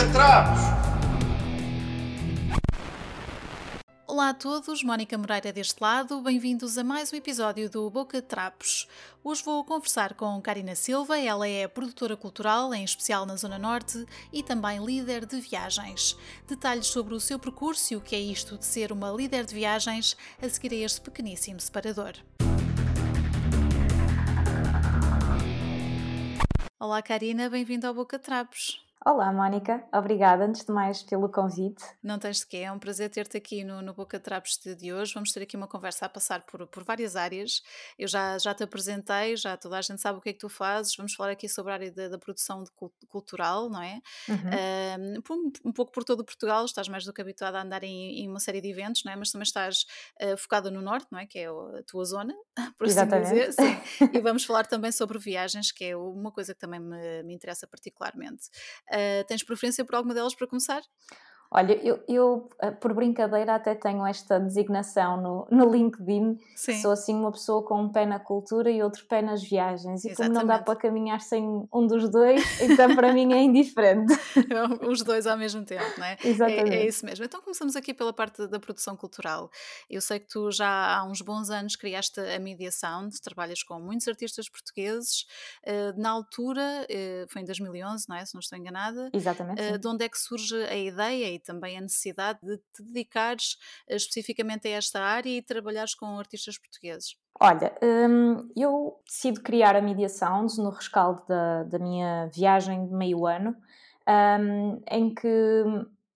Boca Trapos! Olá a todos, Mónica Moreira deste lado, bem-vindos a mais um episódio do Boca Trapos. Hoje vou conversar com Karina Silva, ela é produtora cultural, em especial na Zona Norte, e também líder de viagens. Detalhes sobre o seu percurso e o que é isto de ser uma líder de viagens a seguir a este pequeníssimo separador. Olá Karina, bem-vinda ao Boca Trapos. Olá, Mónica. Obrigada, antes de mais, pelo convite. Não tens de quê, é um prazer ter-te aqui no, no Boca Trapos de hoje. Vamos ter aqui uma conversa a passar por, por várias áreas. Eu já, já te apresentei, já toda a gente sabe o que é que tu fazes. Vamos falar aqui sobre a área da, da produção cultural, não é? Uhum. Um, um, pouco por todo Portugal, estás mais do que habituada a andar em, em uma série de eventos, não é? Mas também estás uh, focada no Norte, não é? Que é a tua zona, por assim dizer. Sim. E vamos falar também sobre viagens, que é uma coisa que também me, me interessa particularmente. Uh, tens preferência por alguma delas para começar? Olha, eu, eu, eh, por brincadeira até tenho esta designação no, no LinkedIn, Sim. sou assim uma pessoa com um pé na cultura e outro pé nas viagens, e Exatamente. como não dá para caminhar sem um dos dois, então para mim é indiferente. Os dois ao mesmo tempo, não é? Exatamente. É, é, isso mesmo. Então começamos aqui pela parte da produção cultural. Eu sei que tu já há uns bons anos criaste a Media Sound, trabalhas com muitos artistas portugueses, eh, na altura, eh, foi em 2011, não é? Se não estou enganada. Exatamente. De onde é que surge a ideia também a necessidade de te dedicares eh, especificamente a esta área e trabalhares com artistas portugueses? Olha, hum, eu decido criar a Media Sounds no rescaldo da, da minha viagem de meio ano, um, em que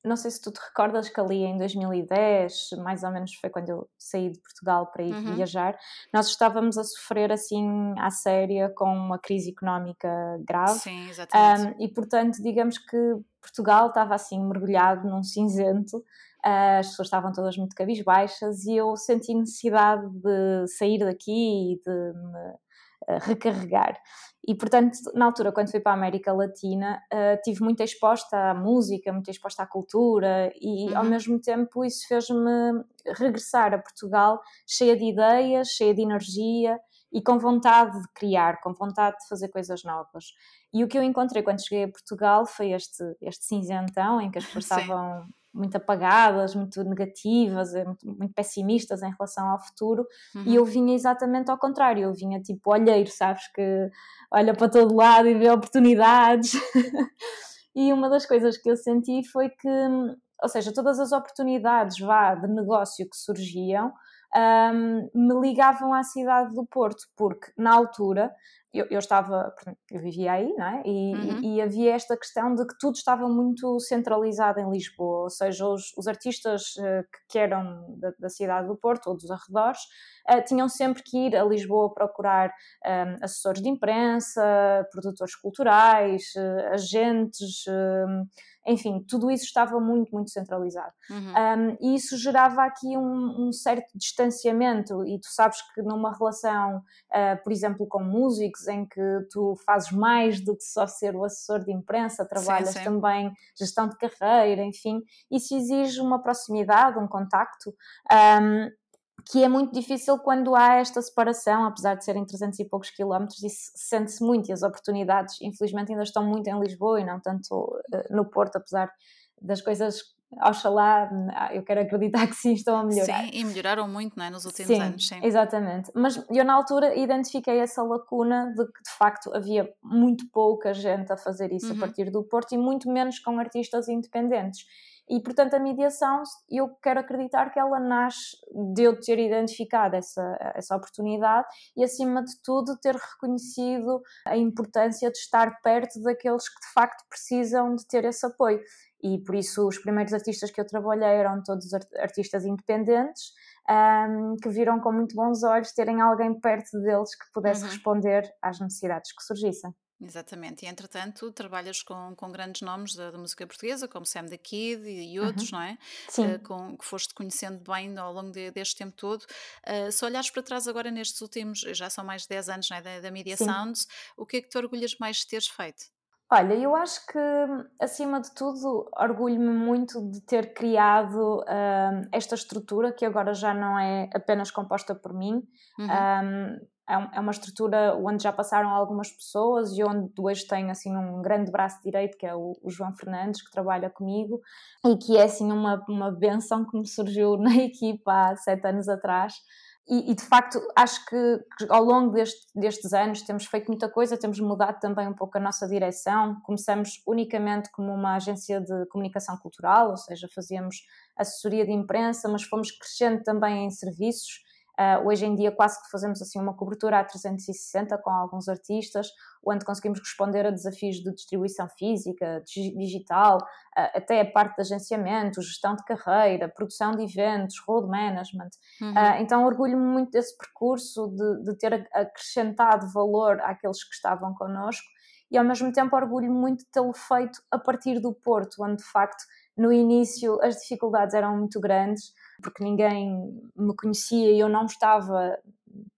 não sei se tu te recordas que ali em 2010, mais ou menos foi quando eu saí de Portugal para ir uhum. viajar, nós estávamos a sofrer assim à séria com uma crise económica grave. Sim, exatamente. Um, e portanto, digamos que Portugal estava assim mergulhado num cinzento, uh, as pessoas estavam todas muito cabisbaixas e eu senti necessidade de sair daqui e de me recarregar. E, portanto, na altura, quando fui para a América Latina, uh, tive muito exposta à música, muito exposta à cultura, e uhum. ao mesmo tempo isso fez-me regressar a Portugal cheia de ideias, cheia de energia e com vontade de criar, com vontade de fazer coisas novas. E o que eu encontrei quando cheguei a Portugal foi este, este cinzentão em que as pessoas estavam muito apagadas, muito negativas, eh, muito, muito pessimistas em relação ao futuro, uhum. e eu vinha exatamente ao contrário, eu vinha tipo olheiro, sabes, que olha para todo lado e vê oportunidades. e uma das coisas que eu senti foi que, ou seja, todas as oportunidades vá de negócio que surgiam, um, me ligavam à cidade do Porto, porque na altura eu, eu, estava, eu vivia aí, não é? E, uhum. e, e, havia esta questão de que tudo estava muito centralizado em Lisboa, ou seja, os, os artistas uh, que eram da, da, cidade do Porto ou dos arredores uh, tinham sempre que ir a Lisboa procurar um, ehm, assessores de imprensa, produtores culturais, uh, agentes enfim, tudo isso estava muito, muito centralizado. Uhum. Um, e isso gerava aqui um, um, certo distanciamento, e tu sabes que numa relação, por exemplo, com músicos, em que tu fazes mais do que só ser o assessor de imprensa, trabalhas sim, sim. também gestão de carreira, enfim, isso exige uma proximidade, um contacto. Um, que é muito difícil quando há esta separação, apesar de serem 300 e poucos quilómetros, isso sente-se muito e as oportunidades, infelizmente, ainda estão muito em Lisboa e não tanto uh, no Porto, apesar das coisas, oxalá, eu quero acreditar que sim, estão a melhorar. Sim, e melhoraram muito, não é, nos últimos sim, anos, sim. exatamente. Mas eu, na altura, identifiquei essa lacuna de que, de facto, havia muito pouca gente a fazer isso uhum. a partir do Porto e muito menos com artistas independentes. E, portanto, a mediação, eu quero acreditar que ela nasce de eu ter identificado essa, essa oportunidade e, acima de tudo, ter reconhecido a importância de estar perto daqueles que de facto precisam de ter esse apoio. E por isso, os primeiros artistas que eu trabalhei eram todos artistas independentes. Um, que viram com muito bons olhos terem alguém perto deles que pudesse uhum. responder às necessidades que surgissem. Exatamente, e entretanto trabalhas com, com grandes nomes da, da música portuguesa, como Sam the Kid e, e outros, uhum. não é? Sim. Uh, com, que foste conhecendo bem ao longo de, deste tempo todo. Uh, se olhares para trás agora nestes últimos, já são mais de 10 anos é? da, da Media Sim. Sounds, o que é que te orgulhas mais de teres feito? Olha, eu acho que, acima de tudo, orgulho-me muito de ter criado uh, esta estrutura que agora já não é apenas composta por mim. Uhum. Um, é, é uma estrutura onde já passaram algumas pessoas e onde hoje tenho assim um grande braço direito que é o, o, João Fernandes que trabalha comigo e que é assim uma, uma benção que me surgiu na equipa há sete anos atrás e, e, de facto acho que, que ao longo deste, destes anos temos feito muita coisa, temos mudado também um pouco a nossa direção. Começamos unicamente como uma agência de comunicação cultural, ou seja, fazíamos assessoria de imprensa, mas fomos crescendo também em serviços Uh, hoje em dia quase que fazemos assim uma cobertura a 360 com alguns artistas, onde conseguimos responder a desafios de distribuição física, digital, uh, até a parte de agenciamento, gestão de carreira, produção de eventos, road management. Uhum. Uh, então orgulho-me muito desse percurso, de, de, ter acrescentado valor àqueles que estavam connosco e ao mesmo tempo orgulho-me muito de tê-lo feito a partir do Porto, onde de facto no início as dificuldades eram muito grandes, porque ninguém me conhecia e eu não estava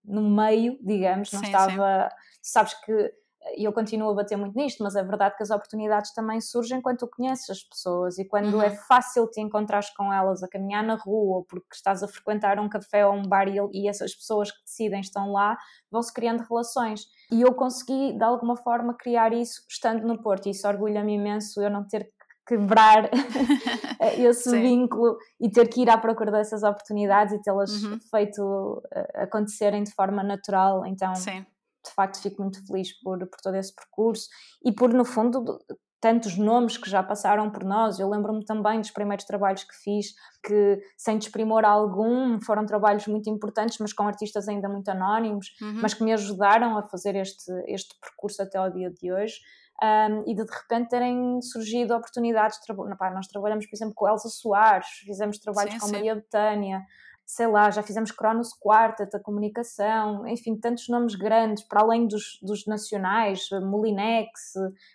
no meio, digamos, não sim, estava. Sim. Sabes que eu continuo a bater muito nisto, mas é verdade que as oportunidades também surgem quando tu conheces as pessoas e quando uhum. é fácil te encontrares com elas a caminhar na rua, porque estás a frequentar um café ou um bar e, e essas pessoas que decidem estão lá, vão-se criando relações. E eu consegui, de alguma forma, criar isso estando no Porto, e isso orgulha-me imenso eu não ter quebrar esse Sim. vínculo e ter que ir à procura dessas oportunidades e tê-las uhum. feito uh, acontecerem de forma natural. Então, Sim. de facto, fico muito feliz por, por todo esse percurso e por, no fundo, tantos nomes que já passaram por nós. Eu lembro-me também dos primeiros trabalhos que fiz, que, sem desprimor algum, foram trabalhos muito importantes, mas com artistas ainda muito anónimos, uhum. mas que me ajudaram a fazer este, este percurso até ao dia de hoje um, e de de repente terem surgido oportunidades de trabalho. Nós trabalhamos, por exemplo, com Elsa Soares, fizemos trabalhos sim, com sim. Maria Betânia, sei lá, já fizemos Cronos Quartet, a comunicação, enfim, tantos nomes grandes, para além dos, dos nacionais, Molinex,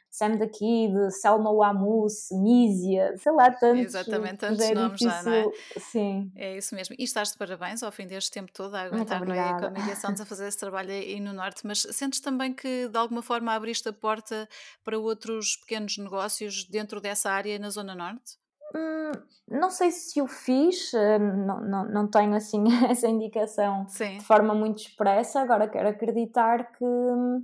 Sam da Kid, Selma Wamus, Mísia, sei lá, tantos. Exatamente, tantos é nomes difícil. já, não é? Sim. É isso mesmo. E estás de parabéns ao fim deste tempo todo a aguentar no a comunicação a fazer esse trabalho aí no Norte, mas sentes também que de alguma forma abriste a porta para outros pequenos negócios dentro dessa área na Zona Norte? Hum, não sei se o fiz, eh, não, não, não tenho assim essa indicação Sim. de forma muito expressa, agora quero acreditar que hum,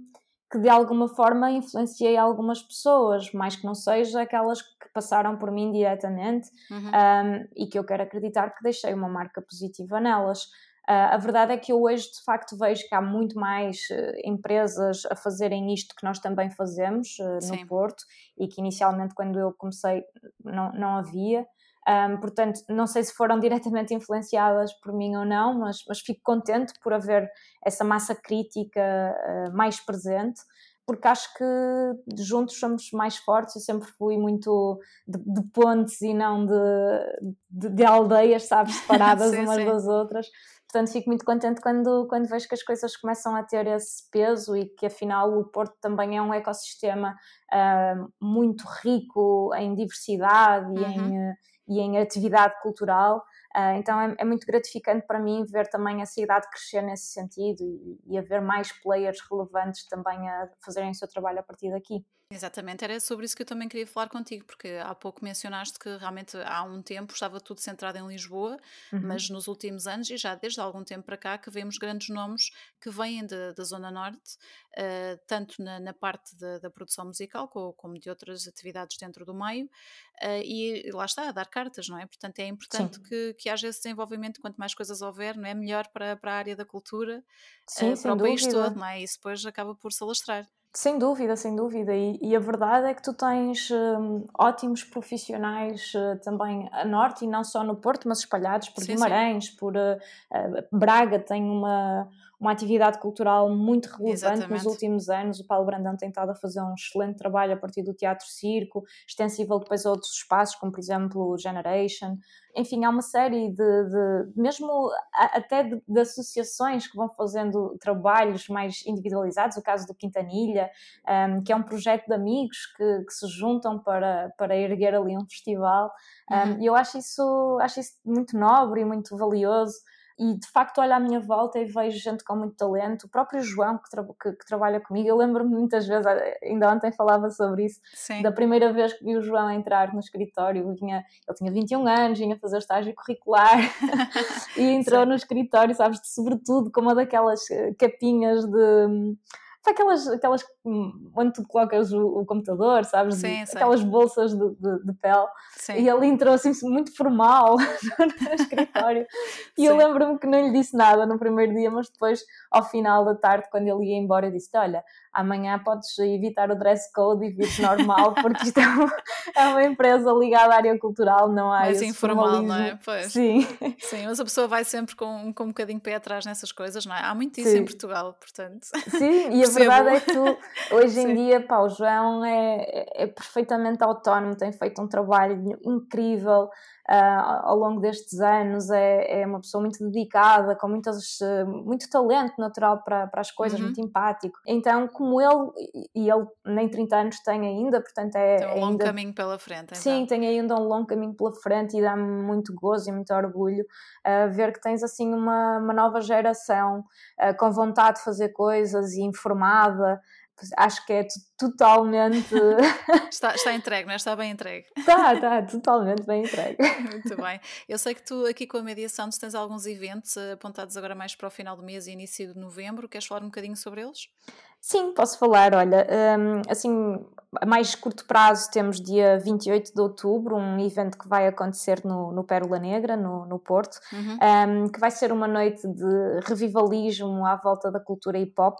que de alguma forma influenciei algumas pessoas, mais que não seja aquelas que passaram por mim diretamente uhum. um, e que eu quero acreditar que deixei uma marca positiva nelas. Uh, a verdade é que eu hoje de facto vejo que há muito mais uh, empresas a fazerem isto que nós também fazemos uh, no Porto e que inicialmente quando eu comecei não, não havia. Um, portanto, não sei se foram diretamente influenciadas por mim ou não, mas, mas fico contente por haver essa massa crítica uh, mais presente, porque acho que juntos somos mais fortes. Eu sempre fui muito de, de pontes e não de, de, de aldeias, sabes, separadas sim, umas sim. das outras. Portanto, fico muito contente quando, quando vejo que as coisas começam a ter esse peso e que afinal o Porto também é um ecossistema uh, muito rico em diversidade uhum. e em e em atividade cultural. Uh, então é, é, muito gratificante para mim ver também a cidade crescer nesse sentido e, e haver mais players relevantes também a fazerem o seu trabalho a partir daqui. Exatamente, era sobre isso que eu também queria falar contigo, porque há pouco mencionaste que realmente há um tempo estava tudo centrado em Lisboa, uhum. mas nos últimos anos e já desde algum tempo para cá que vemos grandes nomes que vêm de, da Zona Norte, uh, tanto na, na parte de, da produção musical como, como, de outras atividades dentro do meio, uh, e lá está, a dar cartas, não é? Portanto, é importante que, que haja esse desenvolvimento, quanto mais coisas houver, não é? Melhor para, para a área da cultura, Sim, uh, para o país todo, não é? E isso depois acaba por se alastrar. Sem dúvida, sem dúvida. E, e, a verdade é que tu tens um, ótimos profissionais uh, também a norte e não só no Porto, mas espalhados por sim, Guimarães, sim. por uh, Braga tem uma, uma atividade cultural muito relevante Exatamente. nos últimos anos. O Paulo Brandão tem estado a fazer um excelente trabalho a partir do Teatro Circo, extensível depois a outros espaços, como por exemplo o Generation. Enfim, há uma série de, de mesmo até de, de, associações que vão fazendo trabalhos mais individualizados. O caso do Quintanilha, um, que é um projeto de amigos que, que, se juntam para, para erguer ali um festival. Um, uhum. E eu acho isso, acho isso muito nobre e muito valioso e de facto olho à minha volta e vejo gente com muito talento, o próprio João que, tra que, que trabalha comigo, eu lembro-me muitas vezes, ainda ontem falava sobre isso, Sim. da primeira vez que vi o João entrar no escritório, vinha, ele tinha 21 anos, vinha fazer estágio curricular e entrou Sim. no escritório, sabes, sobretudo com uma daquelas eh, capinhas de aquelas, aquelas onde tu colocas o, o computador, sabes? Sim, aquelas bolsas de, de, de pele. Sim. E ele entrou assim muito formal no escritório. E eu lembro-me que não lhe disse nada no primeiro dia, mas depois, ao final da tarde, quando ele ia embora, eu disse: Olha, amanhã podes evitar o dress code e vir normal, porque isto é uma, é uma, empresa ligada à área cultural, não há Mais informal, não é? Pois. Sim. Sim, mas a pessoa vai sempre com, com um bocadinho pé atrás nessas coisas, não é? Há muito isso Sim. em Portugal, portanto. Sim, e a verdade é que tu, hoje em Sim. dia, pá, o João é, é, é perfeitamente autónomo, tem feito um trabalho incrível uh, ao longo destes anos, é, é, uma pessoa muito dedicada, com muitas, muito talento natural para, para as coisas, uhum. muito empático. Então, como ele, e ele nem 30 anos tem ainda, portanto é. Tem um longo ainda, caminho pela frente. Então. Sim, tem ainda um longo caminho pela frente e dá-me muito gozo e muito orgulho uh, ver que tens assim uma, uma nova geração uh, com vontade de fazer coisas e informada acho que é totalmente. está, está entregue, não é? Está bem entregue. Está, está, totalmente bem entregue. Muito bem. Eu sei que tu aqui com a mediação tens alguns eventos apontados agora mais para o final do mês e início de novembro. Queres falar um bocadinho sobre eles? Sim, posso falar. Olha, um, assim, a mais curto prazo temos dia 28 de outubro, um evento que vai acontecer no, no Pérola Negra, no, no Porto, uhum. um, que vai ser uma noite de revivalismo à volta da cultura hip hop,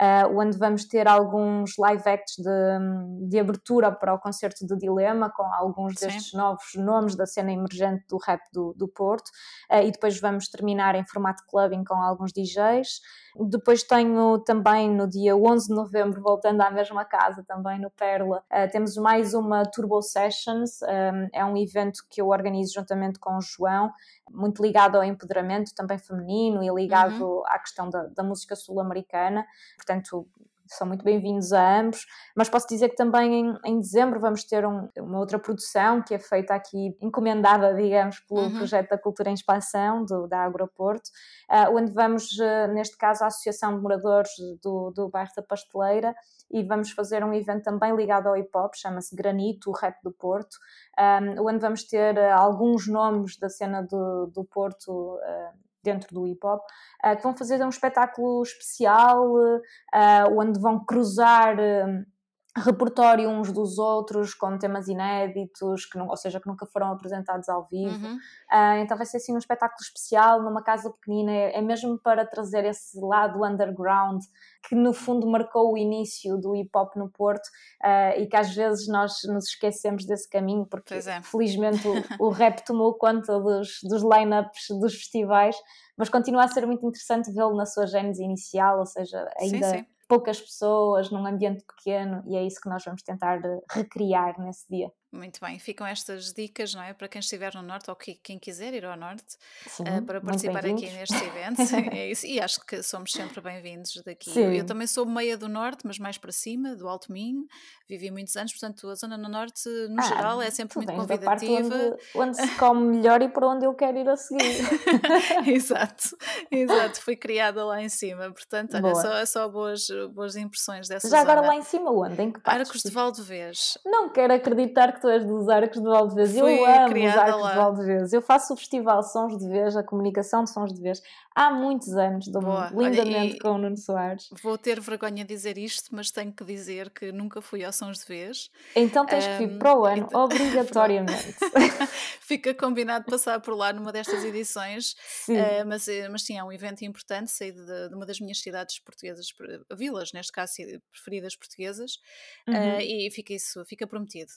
uh, onde vamos ter alguns live acts de, de abertura para o concerto de Dilema, com alguns destes Sim. novos nomes da cena emergente do rap do, do Porto, uh, e depois vamos terminar em formato clubbing com alguns DJs. Depois tenho também no dia 11 de novembro, voltando à mesma casa, também no Pérola, uh, temos mais uma Turbo Sessions, um, eh, é um evento que eu organizo juntamente com o João, muito ligado ao empoderamento também feminino e ligado uhum. à questão da, da música sul-americana. Portanto, são muito bem-vindos a ambos, mas posso dizer que também em, em dezembro vamos ter um, uma outra produção que é feita aqui, encomendada, digamos, pelo uhum. projeto da Cultura em Expansão, do, da Agroporto, uh, onde vamos, uh, neste caso, a Associação de Moradores do, do bairro da Pasteleira, e vamos fazer um evento também ligado ao hip hop, chama-se Granito, o rap do Porto, um, onde vamos ter alguns nomes da cena do, do Porto uh, dentro do hip hop, uh, que vão fazer um espetáculo especial uh, onde vão cruzar repertório uns dos outros com temas inéditos, que não, ou seja, que nunca foram apresentados ao vivo. Uhum. então vai ser assim um espetáculo especial numa casa pequenina, é, é mesmo para trazer esse lado underground que no fundo marcou o início do hip hop no Porto uh, e que às vezes nós nos esquecemos desse caminho porque é. felizmente o, o, rap tomou conta dos, dos line-ups dos festivais, mas continua a ser muito interessante vê-lo na sua gênese inicial, ou seja, ainda sim, sim. Poucas pessoas num ambiente pequeno e é isso que nós vamos tentar recriar nesse dia. Muito bem, ficam estas dicas, não é? Para quem estiver no Norte ou que, quem quiser ir ao Norte Sim, uh, para participar aqui nestes eventos. é isso. E acho que somos sempre bem-vindos daqui. Eu, eu, também sou meia do Norte, mas mais para cima, do Alto Minho. Vivi muitos anos, portanto, a zona no Norte, no ah, geral, é sempre muito convidativa. Onde, onde, se come melhor e para onde eu quero ir a seguir. exato, exato. Fui criada lá em cima, portanto, olha, só, é só boas, boas impressões dessa Já zona. agora lá em cima, onde? Em que Arcos de Valdevez. Não quero acreditar que que tu és dos Arcos de Valdevez. Eu amo os Arcos lá. de Valdevez. Eu faço o festival Sons de Vez, a comunicação de Sons de Vez, há muitos anos. Dou-me lindamente Olha, com o Nuno Soares. Vou ter vergonha de dizer isto, mas tenho que dizer que nunca fui ao Sons de Vez. Então tens um, que vir para o ano, então... obrigatoriamente. Fica combinado passar por lá numa destas edições. Sim. Uh, mas, eh, mas sim, é um evento importante, sair de, de, uma das minhas cidades portuguesas, vilas, neste caso, preferidas portuguesas. Uhum. Uh, e fica isso, fica prometido.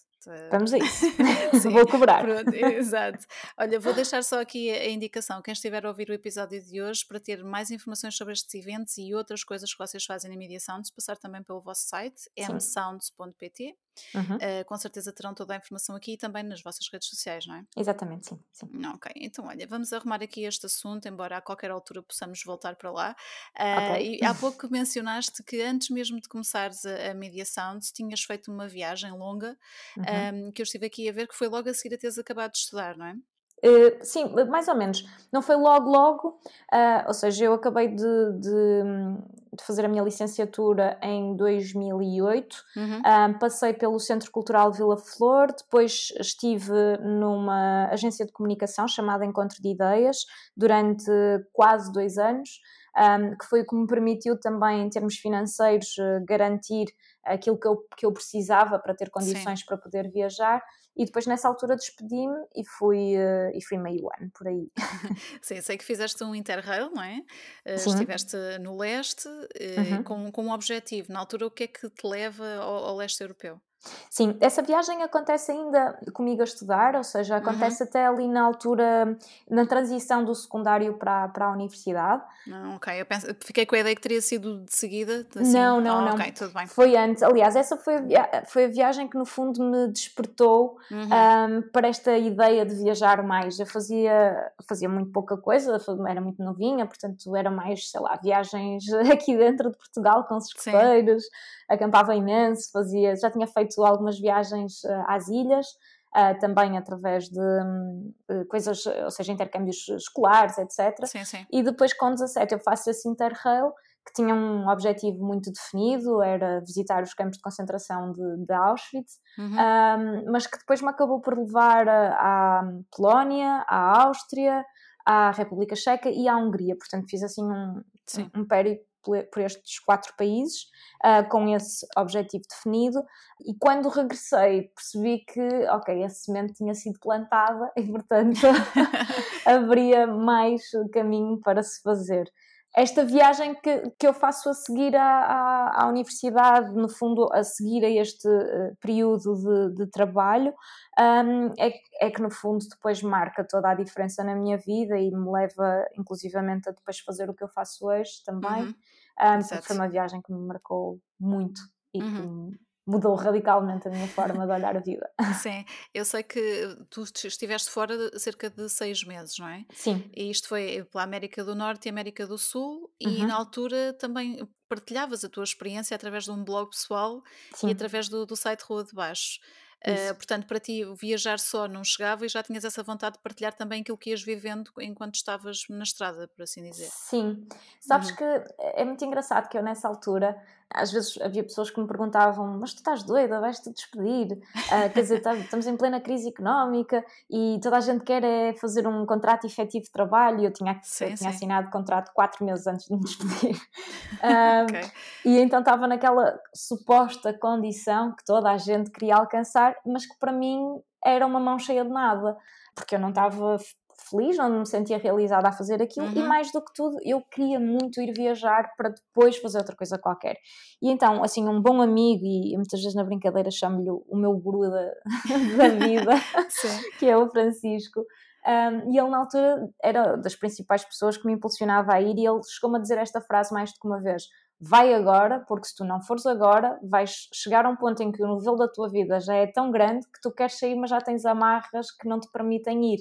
Vamos a isso. vou cobrar. Pronto, exato. Olha, vou deixar só aqui a indicação. Quem estiver a ouvir o episódio de hoje, para ter mais informações sobre estes eventos e outras coisas que vocês fazem na mediação, de passar também pelo vosso site, msounds.pt. Uhum. Uh, com certeza terão toda a informação aqui e também nas vossas redes sociais, não é? Exatamente, sim. sim. Ok, então olha, vamos arrumar aqui este assunto, embora a qualquer altura possamos voltar para lá. Uh, okay. E há pouco mencionaste que antes mesmo de começares a, a mediação, tinhas feito uma viagem longa, uhum. um, que eu estive aqui a ver, que foi logo a seguir a teres acabado de estudar, não é? Uh, sim, mais ou menos. Não foi logo, logo. Uh, ou seja, eu acabei de, de, de, fazer a minha licenciatura em 2008. Uhum. Uh, passei pelo Centro Cultural Vila Flor. Depois estive numa agência de comunicação chamada Encontro de Ideias durante quase dois anos. Um, que foi o que me permitiu também, em termos financeiros, garantir aquilo que eu, que eu precisava para ter condições Sim. para poder viajar e depois nessa altura despedi-me e fui, uh, e fui meio ano por aí. Sim, sei que fizeste um Interrail, não é? Uh, estiveste no leste uh, uhum. com, com um objetivo. Na altura, o que é que te leva ao, ao leste europeu? Sim, essa viagem acontece ainda comigo a estudar, ou seja, acontece uhum. até ali na altura, na transição do secundário para, para a universidade. Não, ok, eu penso, fiquei com a ideia que teria sido de seguida. Assim. Não, não, oh, não. Ok, tudo bem. Foi antes, aliás, essa foi a, foi a viagem que no fundo me despertou uhum. um, para esta ideia de viajar mais. Eu fazia, fazia muito pouca coisa, era muito novinha, portanto era mais, sei lá, viagens aqui dentro de Portugal com os escuteiros acampava imenso, fazia, já tinha feito algumas viagens uh, às ilhas, uh, também através de uh, coisas, ou seja, intercâmbios escolares, etc. Sim, sim. E depois com 17 eu faço esse Interrail, que tinha um objetivo muito definido, era visitar os campos de concentração de, de Auschwitz, uhum. um, mas que depois me acabou por levar à Polónia, à Áustria, à República Checa e à Hungria. Portanto, fiz assim um, um, um périplo por estes quatro países, uh, com esse objetivo definido, e quando regressei percebi que, ok, a semente tinha sido plantada e, portanto, haveria mais caminho para se fazer. Esta viagem que, que eu faço a seguir à, à, à universidade, no fundo, a seguir a este uh, período de, de trabalho, um, é, é que, no fundo, depois marca toda a diferença na minha vida e me leva, inclusivamente, a depois fazer o que eu faço hoje também. Uhum um, foi uma viagem que me marcou muito e uhum. que mudou radicalmente a minha forma de olhar a vida. Sim, eu sei que tu estiveste fora cerca de seis meses, não é? Sim. E isto foi pela América do Norte e América do Sul, uhum. e na altura também partilhavas a tua experiência através de um blog pessoal Sim. e através do, do site Rua de Baixo. Uh, portanto, para ti, viajar só não chegava e já tinhas essa vontade de partilhar também aquilo que ias vivendo enquanto estavas na estrada, por assim dizer. Sim, sabes uhum. que é muito engraçado que eu nessa altura às vezes havia pessoas que me perguntavam: Mas tu estás doida, vais-te despedir? Uh, quer dizer, estamos em plena crise económica e toda a gente quer é fazer um contrato efetivo de trabalho. Eu tinha, sim, eu tinha assinado contrato quatro meses antes de me despedir. Um, okay. E então estava naquela suposta condição que toda a gente queria alcançar, mas que para mim era uma mão cheia de nada porque eu não estava feliz, onde me sentia realizada a fazer aquilo uhum. e mais do que tudo eu queria muito ir viajar para depois fazer outra coisa qualquer. E então, assim, um bom amigo, e muitas vezes na brincadeira chamo-lhe o meu guru da, da vida, que é o Francisco, um, e ele na altura era das principais pessoas que me impulsionava a ir e ele chegou-me a dizer esta frase mais do que uma vez vai agora, porque se tu não fores agora, vais chegar a um ponto em que o nível da tua vida já é tão grande que tu queres sair, mas já tens amarras que não te permitem ir.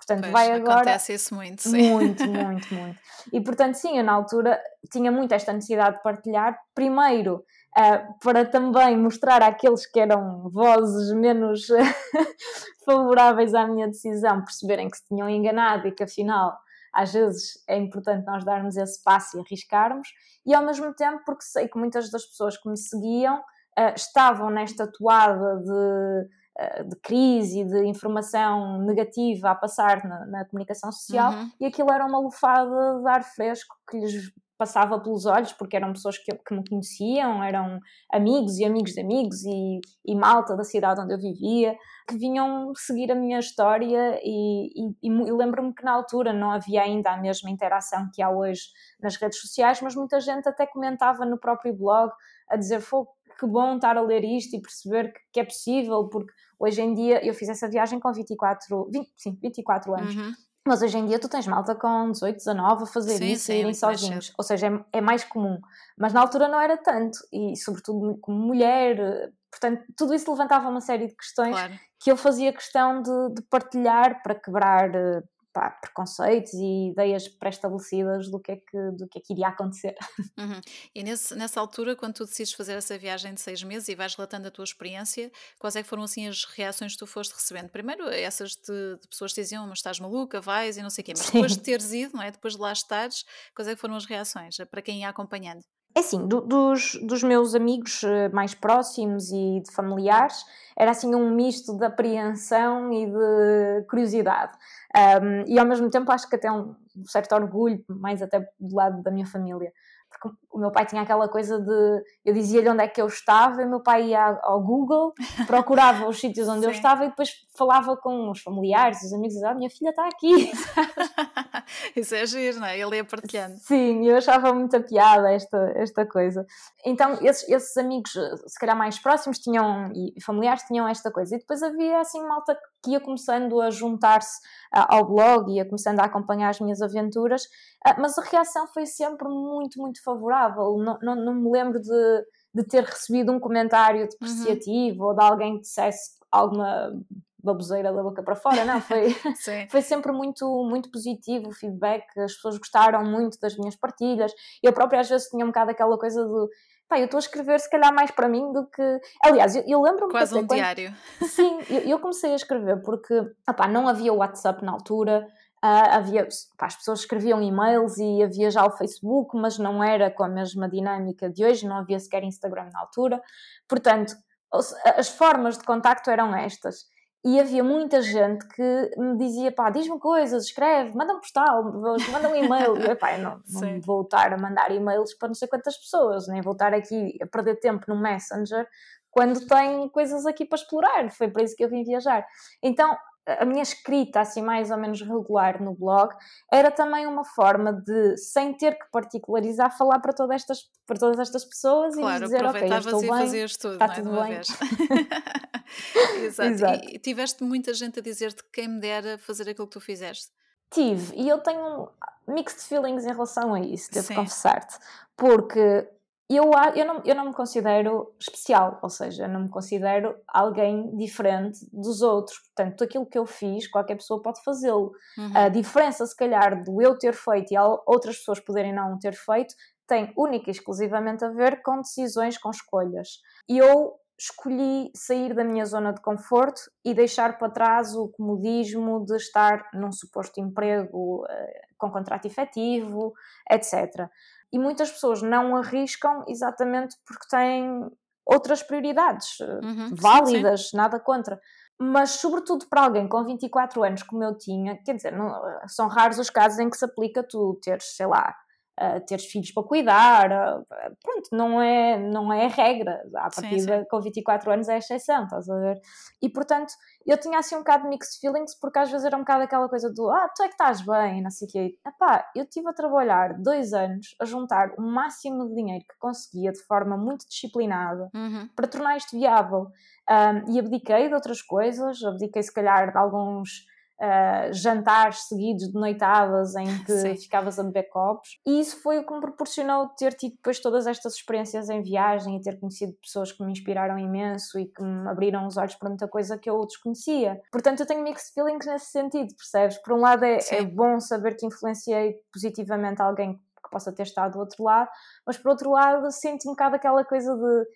Portanto, pois, vai agora. Acontece isso muito, sim. Muito, muito, muito. E portanto, sim, eu na altura tinha muito esta necessidade de partilhar. Primeiro, uh, para também mostrar àqueles que eram vozes menos favoráveis à minha decisão perceberem que se tinham enganado e que afinal às vezes é importante nós darmos esse passo e arriscarmos, e ao mesmo tempo porque sei que muitas das pessoas que me seguiam uh, estavam nesta toada de de crise, de informação negativa a passar na, na comunicação social, uhum. e aquilo era uma lufada de ar fresco que lhes passava pelos olhos, porque eram pessoas que, que me conheciam, eram amigos e amigos de amigos e, e, malta da cidade onde eu vivia, que vinham seguir a minha história e, e, e lembro-me que na altura não havia ainda a mesma interação que há hoje nas redes sociais, mas muita gente até comentava no próprio blog a dizer, que bom estar a ler isto e perceber que, que, é possível, porque hoje em dia eu fiz essa viagem com 24, 20, sim, 24 anos. Uhum. Mas hoje em dia tu tens malta com 18, 19 a fazer sim, isso sim, e irem sozinhos. Ou seja, é, é, mais comum. Mas na altura não era tanto. E sobretudo como mulher. Portanto, tudo isso levantava uma série de questões claro. que eu fazia questão de, de partilhar para quebrar pá, preconceitos e ideias pré-estabelecidas do, que é que, do que é que iria acontecer. Uhum. E nesse, nessa altura, quando tu decides fazer essa viagem de seis meses e vais relatando a tua experiência, quais é que foram assim as reações que tu foste recebendo? Primeiro, essas de, de pessoas que diziam, mas estás maluca, vais e não sei o quê, mas Sim. depois de teres ido, não é? depois de lá estares, quais é que foram as reações para quem ia acompanhando? É assim, do, dos, dos meus amigos eh, mais próximos e de familiares, era assim um misto de apreensão e de curiosidade. Um, e ao mesmo tempo acho que até um certo orgulho, mais até do lado da minha família porque o meu pai tinha aquela coisa de. Eu dizia-lhe onde é que eu estava, e o meu pai ia ao Google, procurava os sítios onde Sim. eu estava e depois falava com os familiares, os amigos, e dizia: ah, minha filha está aqui. Isso é giro, não é? Ele ia partilhando. Sim, eu achava muita piada esta, esta coisa. Então, esses, esses amigos, se calhar mais próximos, tinham, e familiares, tinham esta coisa. E depois havia assim malta que ia começando a juntar-se uh, ao blog, ia começando a acompanhar as minhas aventuras, uh, mas a reação foi sempre muito, muito favorável. Não, não, não me lembro de, de ter recebido um comentário depreciativo uhum. ou de alguém que dissesse alguma baboseira da boca para fora, não, foi, foi sempre muito, muito positivo o feedback, as pessoas gostaram muito das minhas partilhas, eu própria às vezes tinha um bocado aquela coisa do pá, eu estou a escrever se calhar mais para mim do que. Aliás, eu, eu lembro-me. Quase um quando... diário. Sim, eu, eu, comecei a escrever porque opá, não havia WhatsApp na altura. Uh, havia, pá, as pessoas escreviam e-mails e havia já o Facebook, mas não era com a mesma dinâmica de hoje, não havia sequer Instagram na altura. Portanto, as formas de contacto eram estas. E havia muita gente que me dizia, pá, diz-me coisas, escreve, manda um postal, manda um e-mail. E eu, pá, eu não, não vou estar a mandar e-mails para não sei quantas pessoas, nem vou estar aqui a perder tempo no Messenger quando tenho coisas aqui para explorar. Foi para isso que eu vim viajar. Então, a minha escrita, assim mais ou menos regular no blog, era também uma forma de, sem ter que particularizar, falar para, todas estas, para todas estas pessoas claro, e dizer, ok, estou bem, fazias tudo, está é, tudo bem. Exato. Exato. E, e tiveste muita gente a dizer-te quem me dera fazer aquilo que tu fizeste? Tive, e eu tenho mixed feelings em relação a isso, devo confessar-te, porque eu, eu, não, eu não me considero especial, ou seja, eu não me considero alguém diferente dos outros. Portanto, aquilo que eu fiz, qualquer pessoa pode fazê-lo. Uhum. A diferença, se calhar, do eu ter feito e outras pessoas poderem não ter feito, tem única e exclusivamente a ver com decisões, com escolhas. E eu escolhi sair da minha zona de conforto e deixar para trás o comodismo de estar num suposto emprego uh, com contrato efetivo, etc e muitas pessoas não arriscam exatamente porque têm outras prioridades eh, uhum, válidas, sim, sim. nada contra. Mas, sobretudo para alguém com 24 anos, como eu tinha, quer dizer, não, são raros os casos em que se aplica tu teres, sei lá, uh, teres filhos para cuidar, uh, pronto, não é, não é a regra, a partir de com 24 anos é a exceção, estás a ver? E portanto, eu tinha assim um bocado de mixed feelings, porque às vezes era um bocado aquela coisa do ah, tu é que estás bem, não sei o quê. Epá, eu estive a trabalhar dois anos a juntar o máximo de dinheiro que conseguia de forma muito disciplinada uhum. para tornar isto viável. Um, e abdiquei de outras coisas, abdiquei se calhar de alguns uh, jantares seguidos de noitadas em que Sim. ficavas a beber copos. E isso foi o que me proporcionou ter tido depois todas estas experiências em viagem e ter conhecido pessoas que me inspiraram imenso e que me abriram os olhos para muita coisa que eu desconhecia. Portanto, eu tenho mixed feelings nesse sentido, percebes? Por um lado, é, é bom saber que influenciei positivamente alguém que possa ter estado do outro lado, mas por outro lado, sinto um bocado aquela coisa de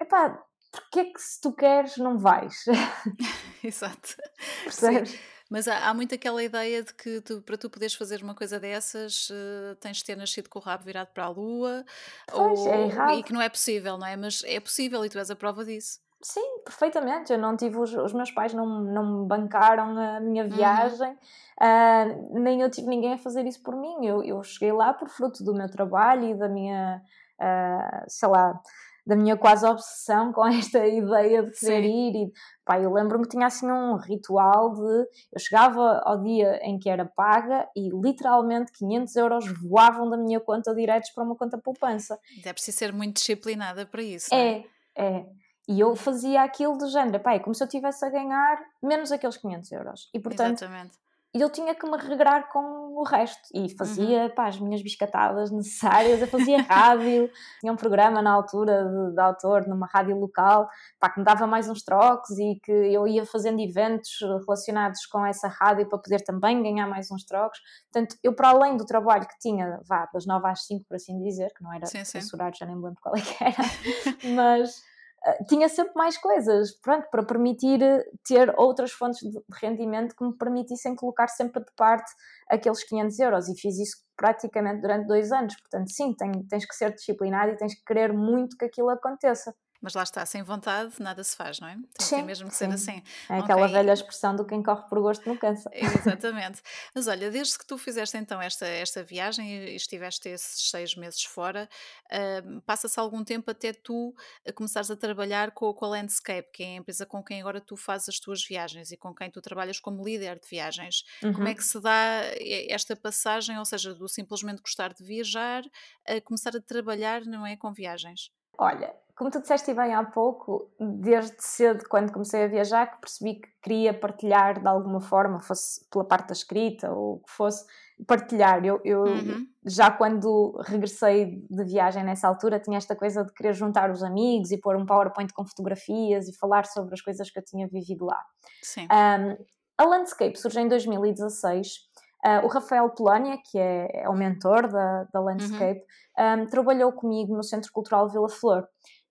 epá, porque é que se tu queres não vais? Exato. Percebes? Sim. Mas há, há, muito aquela ideia de que tu, para tu poderes fazer uma coisa dessas uh, tens de ter nascido com o rabo virado para a lua pois, ou, é errado. e que não é possível, não é? Mas é possível e tu és a prova disso. Sim, perfeitamente. Eu não tive os, os meus pais não, não me bancaram a minha uhum. viagem, uhum. uh, nem eu tive ninguém a fazer isso por mim. Eu, eu cheguei lá por fruto do meu trabalho e da minha, uh, sei lá, da minha quase obsessão com esta ideia de querer Sim. ir. E, pá, eu lembro-me que tinha assim um ritual de. Eu chegava ao dia em que era paga e literalmente 500 euros voavam da minha conta diretos para uma conta poupança. É preciso ser muito disciplinada para isso. É, é. é. E eu fazia aquilo do género, pá, é como se eu estivesse a ganhar menos aqueles 500 euros. E portanto, Exatamente e eu tinha que me regrar com o resto e fazia uhum. pá, as minhas biscatadas necessárias, eu fazia rádio, tinha um programa na altura de, de, autor numa rádio local pá, que me dava mais uns trocos e que eu ia fazendo eventos relacionados com essa rádio para poder também ganhar mais uns trocos. Portanto, eu para além do trabalho que tinha, vá, das 9 às 5 por assim dizer, que não era censurado, já nem me lembro qual é que era, mas tinha sempre mais coisas, pronto, para permitir eh, ter outras fontes de rendimento que me permitissem colocar sempre de parte aqueles 500 euros e fiz isso praticamente durante dois anos, portanto sim, tens que ser disciplinado e tens que querer muito que aquilo aconteça. Mas lá está, sem vontade nada se faz, não é? Tem, sim, tem mesmo que sim. ser assim. É aquela okay. velha expressão do quem corre por gosto não cansa. Exatamente. Mas olha, desde que tu fizeste então esta, esta viagem e estiveste esses seis meses fora, uh, passa-se algum tempo até tu começares a trabalhar com, com a Landscape, que é a empresa com quem agora tu fazes as tuas viagens e com quem tu trabalhas como líder de viagens. Uhum. Como é uhum. que se dá esta passagem, ou seja, do simplesmente gostar de viajar a começar a trabalhar, não é, com viagens? Olha, como tu disseste bem há pouco, desde cedo, quando comecei a viajar, que percebi que queria partilhar de alguma forma, fosse pela parte da escrita ou o que fosse, partilhar. Eu, eu uhum. já quando regressei de viagem nessa altura, tinha esta coisa de querer juntar os amigos e pôr um PowerPoint com fotografias e falar sobre as coisas que eu tinha vivido lá. Sim. Um, a Landscape surgiu em 2016 Uh, o Rafael Polónia, que é, é, o mentor da, da Landscape, uhum. um, trabalhou comigo no Centro Cultural Vila Flor.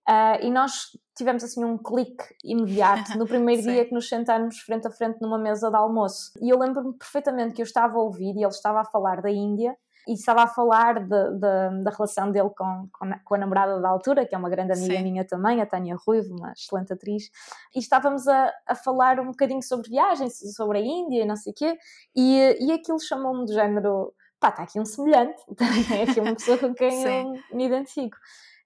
Uh, e nós tivemos assim um clique imediato no primeiro dia que nos sentámos frente a frente numa mesa de almoço. E eu lembro-me perfeitamente que eu estava a ouvir e ele estava a falar da Índia e estava a falar de, de, da relação dele com, com, com, a namorada da altura, que é uma grande amiga Sim. minha também, a Tânia Ruivo, uma excelente atriz, e estávamos a, a falar um bocadinho sobre viagens, sobre a Índia e não sei o quê, e, e aquilo chamou-me do género, pá, está aqui um semelhante, é aqui uma pessoa com quem eu me identifico.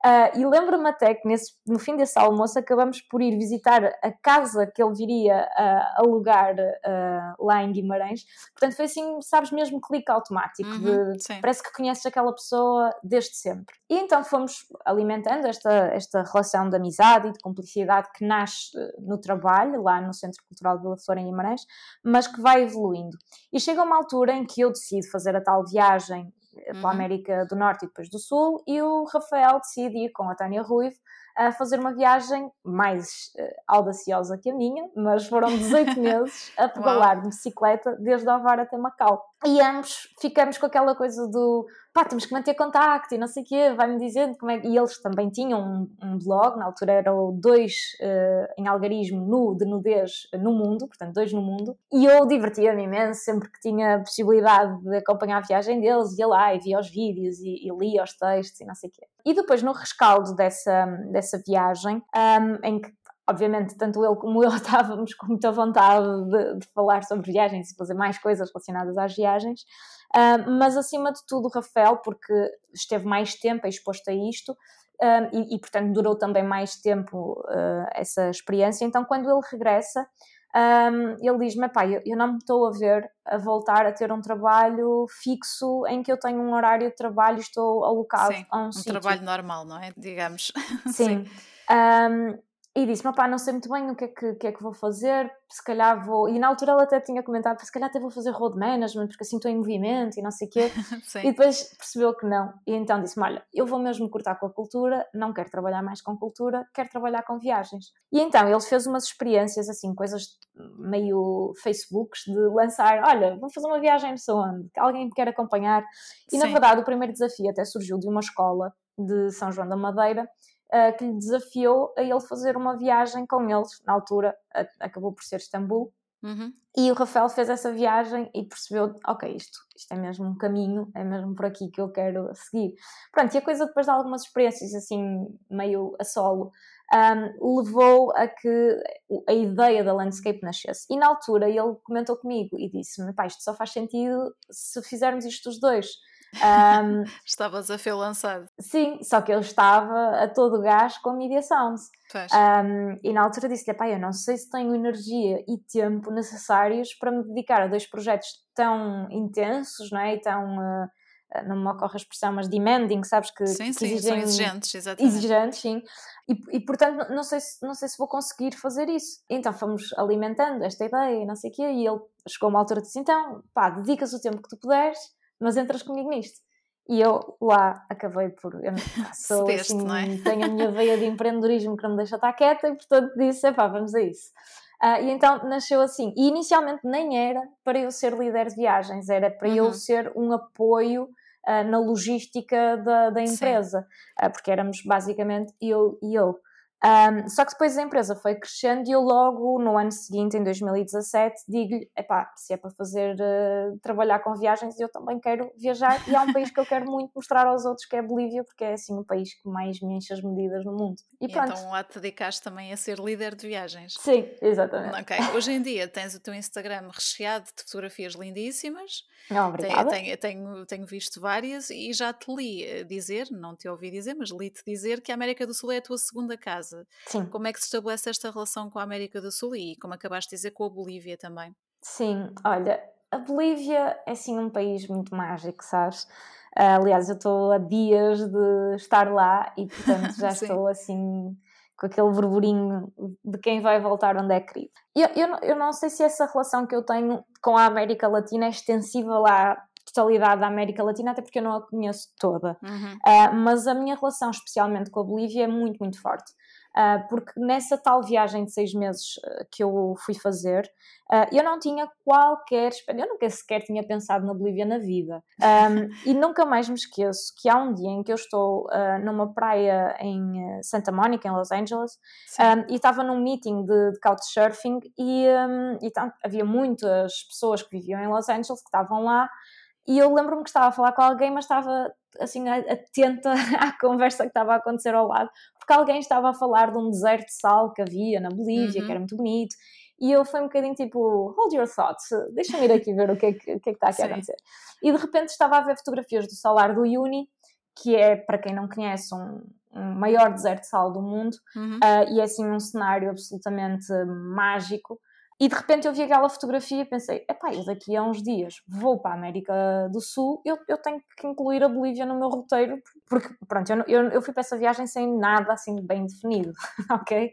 Uh, e lembro-me até que nesse, no fim desse almoço acabamos por ir visitar a casa que ele viria uh, alugar uh, lá em Guimarães. Portanto, foi assim, sabes, mesmo clique automático. Uhum, de, parece que conheces aquela pessoa desde sempre. E então fomos alimentando esta, esta relação de amizade e de cumplicidade que nasce no trabalho, lá no Centro Cultural de Vila Flor em Guimarães, mas que vai evoluindo. E chega uma altura em que eu decido fazer a tal viagem uhum. pela América do Norte e depois do Sul, e o Rafael decide ir com a Tânia Ruivo a fazer uma viagem mais uh, audaciosa que a minha, mas foram 18 meses a pedalar de bicicleta desde Ovar até Macau. E ambos ficamos com aquela coisa do pá, temos que manter contacto e não sei o quê, vai-me dizendo como é. E eles também tinham um, um blog, na altura eram dois uh, em algarismo nu de nudez no mundo, portanto, dois no mundo. E eu divertia-me imenso sempre que tinha a possibilidade de acompanhar a viagem deles, ia lá e via os vídeos e, e lia os textos e não sei o quê. E depois, no rescaldo dessa, dessa viagem, um, em que obviamente, tanto ele como eu estávamos com muita vontade de, de, falar sobre viagens e fazer mais coisas relacionadas às viagens, uh, mas acima de tudo, Rafael, porque esteve mais tempo exposto a isto. Uh, e, e, portanto, durou também mais tempo uh, essa experiência. Então, quando ele regressa, um, ele diz-me: pai, eu, eu não me estou a ver a voltar a ter um trabalho fixo em que eu tenho um horário de trabalho e estou alocado Sim, a um, um sítio. trabalho normal, não é? Digamos. Sim. Sim. Um, e disse: Papá, não sei muito bem o que é que, que, é que vou fazer, se calhar vou. E na altura ela até tinha comentado: se calhar até vou fazer road management, porque assim estou em movimento e não sei o quê. e depois percebeu que não. E então disse-me: Olha, eu vou mesmo cortar com a cultura, não quero trabalhar mais com cultura, quero trabalhar com viagens. E então ele fez umas experiências, assim, coisas meio Facebooks, de lançar: Olha, vou fazer uma viagem não sei onde, alguém me quer acompanhar. E Sim. na verdade, o primeiro desafio até surgiu de uma escola de São João da Madeira uh, que lhe desafiou a ele fazer uma viagem com eles. Na altura acabou por ser Istambul. Uhum. E o Rafael fez essa viagem e percebeu: ok, isto, isto é mesmo um caminho, é mesmo por aqui que eu quero seguir. Pronto, e a coisa depois de algumas experiências assim, meio a solo, um, levou a que a ideia da landscape nascesse. E na altura ele comentou comigo e disse-me: pá, isto só faz sentido se fizermos isto os dois. Um, Estavas a fio lançado. Sim, só que eu estava a todo gás com a Media Sounds. Um, e na altura disse-lhe, pá, eu não sei se tenho energia e tempo necessários para me dedicar a dois projetos tão intensos, não é? E tão uh, não me ocorre a expressão, mas demanding, sabes? Que, sim, que sim, exigem, são exigentes, exatamente. Exigentes, sim. E, e, portanto, não sei, se, não sei se vou conseguir fazer isso. Então fomos alimentando esta ideia, não sei o quê, e ele chegou a uma altura e disse: então, pá, dedicas o tempo que tu puderes, mas entras comigo nisto. E eu lá acabei por. Eu sou Cedeste, assim, é? tenho a minha veia de empreendedorismo que não me deixa estar quieta e, portanto, disse: pá, vamos a isso. Uh, e então nasceu assim. E inicialmente nem era para eu ser líder de viagens, era para uhum. eu ser um apoio uh, na logística da, da empresa, uh, porque éramos basicamente eu e eu. Um, só que depois a empresa foi crescendo e eu logo no ano seguinte, em 2017, digo-lhe, epá, se é para fazer, uh, trabalhar com viagens, eu também quero viajar e há um país que eu quero muito mostrar aos outros que é a Bolívia, porque é assim o país que mais me enche as medidas no mundo. E, e pronto. então lá te dedicaste também a ser líder de viagens. Sim, exatamente. Ok, hoje em dia tens o teu Instagram recheado de fotografias lindíssimas. Não, obrigada. Tenho, tenho, tenho visto várias e já te li eh, dizer, não te ouvi dizer, mas li-te dizer que a América do Sul é a tua segunda casa casa. Sim. Como é que se estabelece esta relação com a América do Sul e, como acabaste de dizer, com a Bolívia também? Sim, olha, a Bolívia é sim um país muito mágico, sabes? Uh, aliás, eu estou há dias de estar lá e, portanto, já estou assim com aquele burburinho de quem vai voltar onde é querido. Eu, eu, eu não sei se essa relação que eu tenho com a América Latina é extensiva lá totalidade da América Latina, até porque eu não a conheço toda. Uhum. Uh, mas a minha relação, especialmente com a Bolívia, é muito, muito forte. Uh, porque nessa tal viagem de seis meses uh, que eu fui fazer, uh, eu não tinha qualquer. Eu nunca sequer tinha pensado na Bolívia na vida. E nunca mais me esqueço que há um dia em que eu estou numa praia em Santa Mónica, em Los Angeles, e estava num meeting de, de couchsurfing, e, um, e havia muitas pessoas que viviam em Los Angeles que estavam lá. E eu lembro-me que estava a falar com alguém, mas estava assim atenta à conversa que estava a acontecer ao lado, porque alguém estava a falar de um deserto de sal que havia na Bolívia, uhum. que era muito bonito, e eu fui um bocadinho tipo, hold your thoughts, deixa-me ir aqui ver o que é que, que, é que está aqui a acontecer. E de repente estava a ver fotografias do salar do Uni, que é, para quem não conhece, um, um maior deserto de sal do mundo, uhum. uh, e é assim um cenário absolutamente mágico. E de repente eu vi aquela fotografia e pensei: epá, eu daqui a uns dias vou para a América do Sul, eu, eu tenho que incluir a Bolívia no meu roteiro, porque pronto, eu, eu, eu fui para essa viagem sem nada assim bem definido, ok?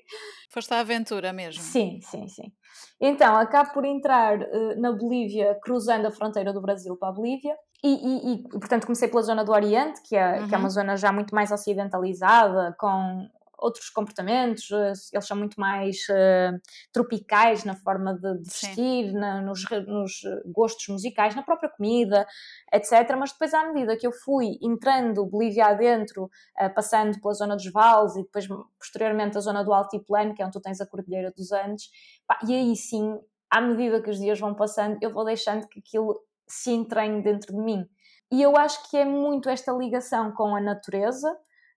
Foste à aventura mesmo? Sim, sim, sim. Então, acabo por entrar uh, na Bolívia, cruzando a fronteira do Brasil para a Bolívia, e, e, e, portanto comecei pela zona do Oriente, que é, uhum. que é uma uhum. zona já muito mais ocidentalizada, com outros comportamentos, eh, eles são muito mais uh, tropicais na forma de, de vestir, na, nos, nos, gostos musicais, na própria comida, etc. Mas depois, à medida que eu fui entrando Bolívia adentro, uh, passando pela zona dos vales e depois, posteriormente, a zona do Altiplano, que é onde tu tens a Cordilheira dos Andes, pá, e aí sim, à medida que os dias vão passando, eu vou deixando que aquilo se entranhe dentro de mim. E eu acho que é muito esta ligação com a natureza,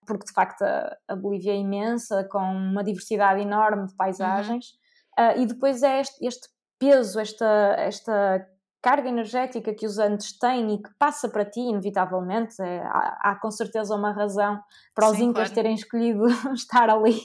porque de facto a, a, Bolívia é imensa, com uma diversidade enorme de paisagens, uhum. uh, e depois é este, este peso, esta, esta carga energética que os Andes têm e que passa para ti, inevitavelmente. É, há, há, com certeza uma razão para os Sim, Incas claro. terem escolhido estar ali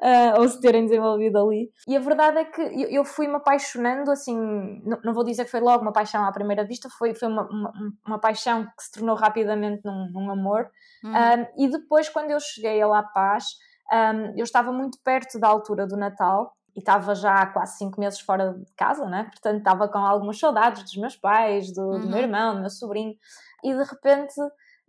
uh, ou se terem desenvolvido ali. E a verdade é que eu, eu fui me apaixonando, assim, não, não, vou dizer que foi logo uma paixão à primeira vista, foi, foi uma, uma, uma paixão que se tornou rapidamente num, num amor. Uhum. Um, e depois, quando eu cheguei a La Paz, um, eu estava muito perto da altura do Natal e estava já há quase cinco meses fora de casa, né? portanto estava com algumas saudades dos meus pais, do, uhum. do meu uhum. irmão, do meu sobrinho, e de repente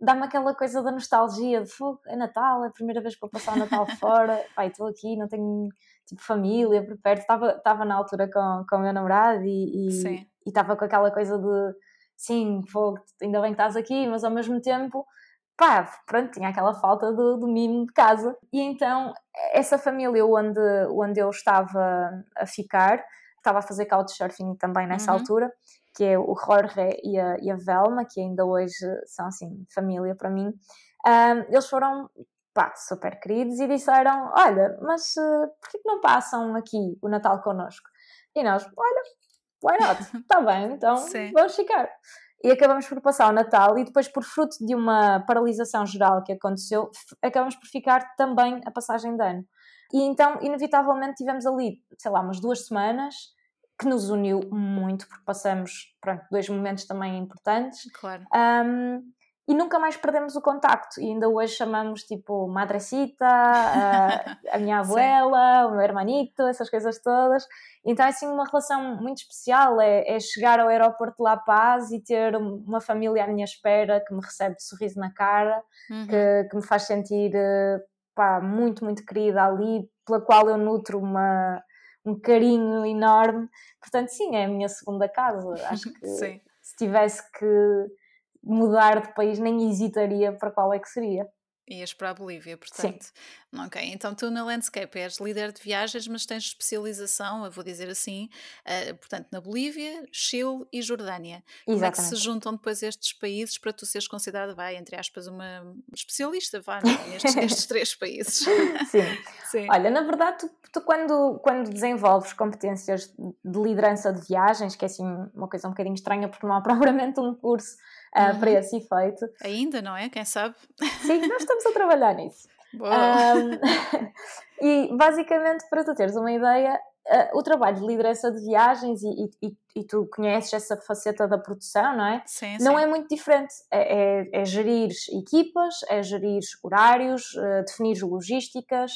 dá-me aquela coisa da nostalgia de fogo, é Natal, é a primeira vez que vou passar o Natal fora, pai, estou aqui, não tenho tipo família por perto, estava, estava na altura com, com o meu namorado e estava com aquela coisa de sim, fogo, ainda bem que estás aqui, mas ao mesmo tempo pá, pronto, tinha aquela falta do, do mimo de casa. E então, essa família onde, onde eu estava a ficar, estava a fazer couchsurfing também nessa uhum. altura, que é o Jorge e a, e a Velma, que ainda hoje são assim, família para mim. Um, eles foram pá, super queridos e disseram: Olha, mas uh, porquê que não passam aqui o Natal connosco? E nós, olha, why not? Está bem, então Sim. vamos ficar e acabamos por passar o Natal e depois, por fruto de uma paralisação geral que aconteceu, acabamos por ficar também a passagem de ano. E então, inevitavelmente, tivemos ali, sei lá, umas duas semanas que nos uniu muito, porque passamos pronto, dois momentos também importantes. Claro. Um, e nunca mais perdemos o contacto. E ainda hoje chamamos tipo madrecita, a, a minha abuela, o meu hermanito, essas coisas todas. Então é assim uma relação muito especial. É, é, chegar ao aeroporto de La Paz e ter uma família à minha espera que me recebe de sorriso na cara, uhum. que, que me faz sentir pá, muito, muito querida ali, pela qual eu nutro uma, um carinho enorme. Portanto, sim, é a minha segunda casa. Acho que se tivesse que mudar de país, nem hesitaria para qual é que seria. Ias para a Bolívia, portanto. Sim. Ok, então tu na Landscape és líder de viagens, mas tens especialização, eu vou dizer assim, uh, portanto, na Bolívia, Chile e Jordânia. Exatamente. Como é que se juntam depois estes países para tu seres considerada, vai, entre aspas, uma especialista, vá, nestes, nestes três países? Sim. Sim. Olha, na verdade, tu, tu, quando, quando desenvolves competências de liderança de viagens, que é assim uma coisa um bocadinho estranha, porque não há propriamente um curso uhum. para esse efeito. Ainda, não é? Quem sabe? Sim, nós estamos a trabalhar nisso. Um, e basicamente, para tu teres uma ideia, uh, o trabalho de liderança de viagens, e, e, e, tu conheces essa faceta da produção, não é? Sim, não sim. é muito diferente. É, é, é gerir equipas, é gerir horários, uh, definir logísticas.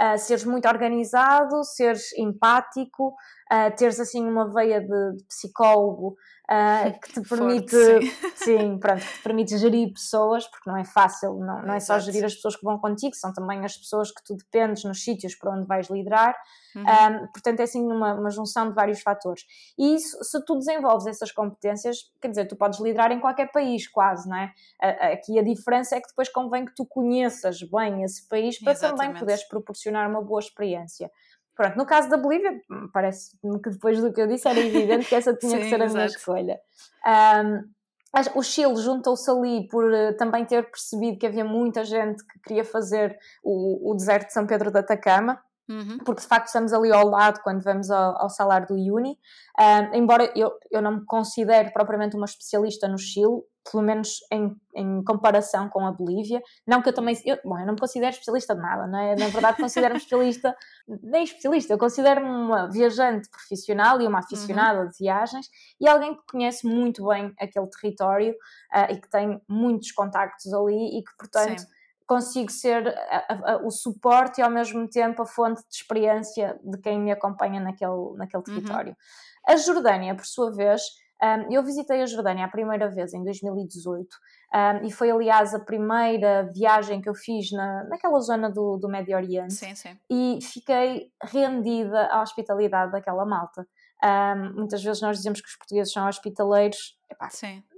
Uh, seres muito organizado, seres empático, uh, teres assim uma veia de, de psicólogo uh, que te permite, Forte, sim. sim. pronto, que te permite gerir pessoas, porque não é fácil, não, não é só gerir as pessoas que vão contigo, são também as pessoas que tu dependes nos sítios para onde vais liderar. Uhum. Um, portanto, é assim uma, uma junção de vários fatores. E isso, se tu desenvolves essas competências, quer dizer, tu podes liderar em qualquer país, quase, não é? Aqui a diferença é que depois convém que tu conheças bem esse país para Exatamente. também poderes proporcionar uma boa experiência. Pronto, no caso da Bolívia, parece que depois do que eu disse era evidente que essa tinha Sim, que ser a exato. minha escolha. Um, o Chile juntou-se ali por uh, também ter percebido que havia muita gente que queria fazer o, o deserto de São Pedro da Atacama, Uhum. porque de facto estamos ali ao lado quando vamos ao, ao salário do Uni. Embora eu, eu não me considere propriamente uma especialista no Chile, pelo menos em, em comparação com a Bolívia. Não que eu também. Eu, bom, eu não me considero especialista de nada, não é? Na verdade, considero-me especialista, nem especialista, eu considero-me uma viajante profissional e uma aficionada uhum. de viagens e alguém que conhece muito bem aquele território uh, e que tem muitos contactos ali e que, portanto. Sim. Consigo ser a, a, o suporte e ao mesmo tempo a fonte de experiência de quem me acompanha naquele, naquele uhum. território. Uhum. A Jordânia, por sua vez, um, eu visitei a Jordânia a primeira vez em 2018 um, e foi, aliás, a primeira viagem que eu fiz na, naquela zona do, do Médio Oriente sim, sim. e fiquei rendida à hospitalidade daquela malta. Um, muitas vezes nós dizemos que os portugueses são hospitaleiros, Epá,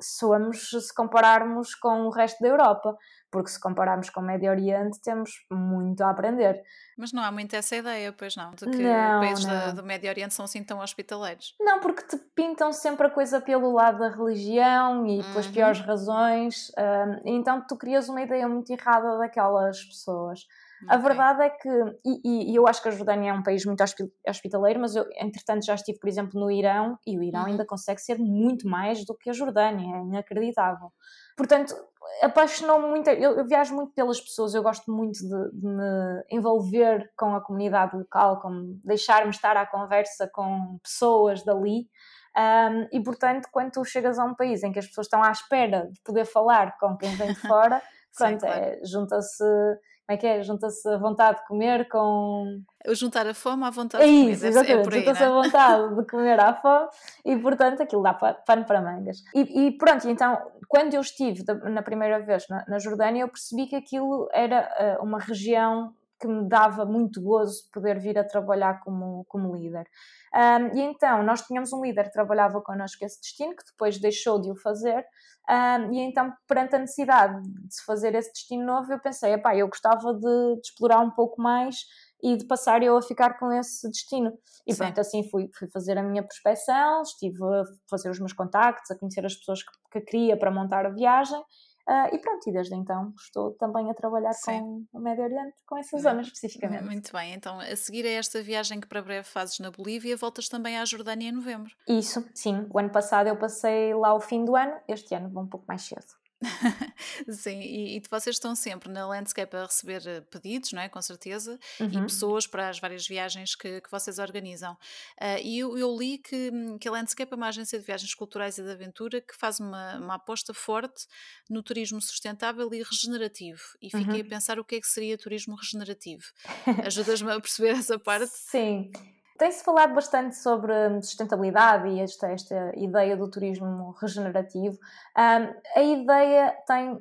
somos se compararmos com o resto da Europa, porque se compararmos com o Médio Oriente temos muito a aprender. Mas não há muito essa ideia, pois não, de que não, países não. do Médio Oriente são assim tão hospitaleiros. Não, porque te pintam sempre a coisa pelo lado da religião e pelas uhum. piores razões, um, então tu crias uma ideia muito errada daquelas pessoas. Okay. A verdade é que, e, e, eu acho que a Jordânia é um país muito hospitaleiro, mas eu, entretanto, já estive, por exemplo, no Irão e o Irão uhum. ainda consegue ser muito mais do que a Jordânia, é inacreditável. Portanto, apaixonou-me muito. Eu, eu, viajo muito pelas pessoas, eu gosto muito de, de, me envolver com a comunidade local, com deixar-me estar à conversa com pessoas dali. Um, e portanto, quando tu chegas a um país em que as pessoas estão à espera de poder falar com quem vem de fora, Sim, claro. é, junta-se como é que é? Junta-se a vontade de comer com. Juntar a fome à vontade é de comer. Isso, exatamente. É Junta-se a vontade de comer à fome e, portanto, aquilo dá pano para mangas. E, e, pronto, então, quando eu estive na primeira vez na, na Jordânia, eu percebi que aquilo era uh, uma região que me dava muito gozo poder vir a trabalhar como, como líder. Um, e então, nós tínhamos um líder que trabalhava connosco esse destino, que depois deixou de o fazer, um, e então, perante a necessidade de se fazer esse destino novo, eu pensei, epá, eu gostava de, de explorar um pouco mais e de passar eu a ficar com esse destino. E Sim. pronto, assim fui, fui fazer a minha prospecção, estive a fazer os meus contactos, a conhecer as pessoas que, que queria para montar a viagem Uh, e pronto, e desde então estou também a trabalhar sim. com o Médio Oriente, com essa zona especificamente. Muito bem, então a seguir a esta viagem que para breve fazes na Bolívia, voltas também à Jordânia em novembro. Isso, sim. O ano passado eu passei lá o fim do ano, este ano vou um pouco mais cedo. Sim, e, e vocês estão sempre na Landscape a receber eh, pedidos, não é? Com certeza, e Uhum. pessoas para as várias viagens que, que vocês organizam. Ah, e eu, eu li que, hum, que a Landscape é uma agência de viagens culturais e de aventura que faz uma, uma aposta forte no turismo sustentável e regenerativo. E fiquei a Uhum. pensar o que é que seria turismo regenerativo. Ajudas-me a perceber essa parte? Sim. Tem-se falado bastante sobre sustentabilidade e esta, esta ideia do turismo regenerativo. Um, a ideia tem,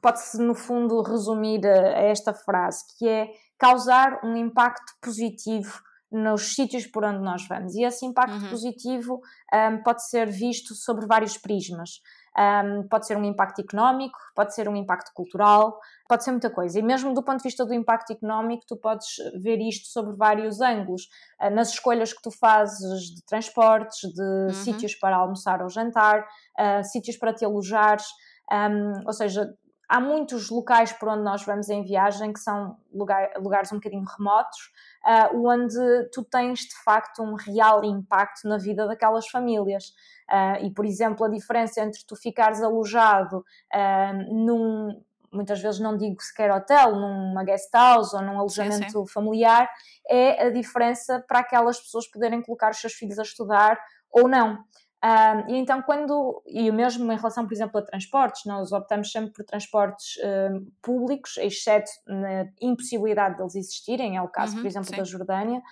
pode-se no fundo resumir a, a esta frase, que é causar um impacto positivo nos sítios por onde nós vamos. E esse impacto Uhum. positivo um, pode ser visto sobre vários prismas. Um, pode ser um impacto económico, pode ser um impacto cultural, pode ser muita coisa. E mesmo do ponto de vista do impacto económico, tu podes ver isto sobre vários ângulos. Uh, nas escolhas que tu fazes de transportes, de Uhum. sítios para almoçar ou jantar, uh, sítios para te alojares, um, ou seja, há muitos locais por onde nós vamos em viagem que são lugar, lugares um bocadinho remotos, uh, onde tu tens de facto um real impacto na vida daquelas famílias. Uh, e, por exemplo, a diferença entre tu ficares alojado uh, num, muitas vezes não digo sequer hotel, numa guest house ou num alojamento sim. familiar, é a diferença para aquelas pessoas poderem colocar os seus filhos a estudar ou não. Um, e então, quando, e mesmo em relação, por exemplo, a transportes, nós optamos sempre por transportes um, públicos, exceto na impossibilidade deles existirem, é o caso, Uhum, por exemplo, sim. da Jordânia.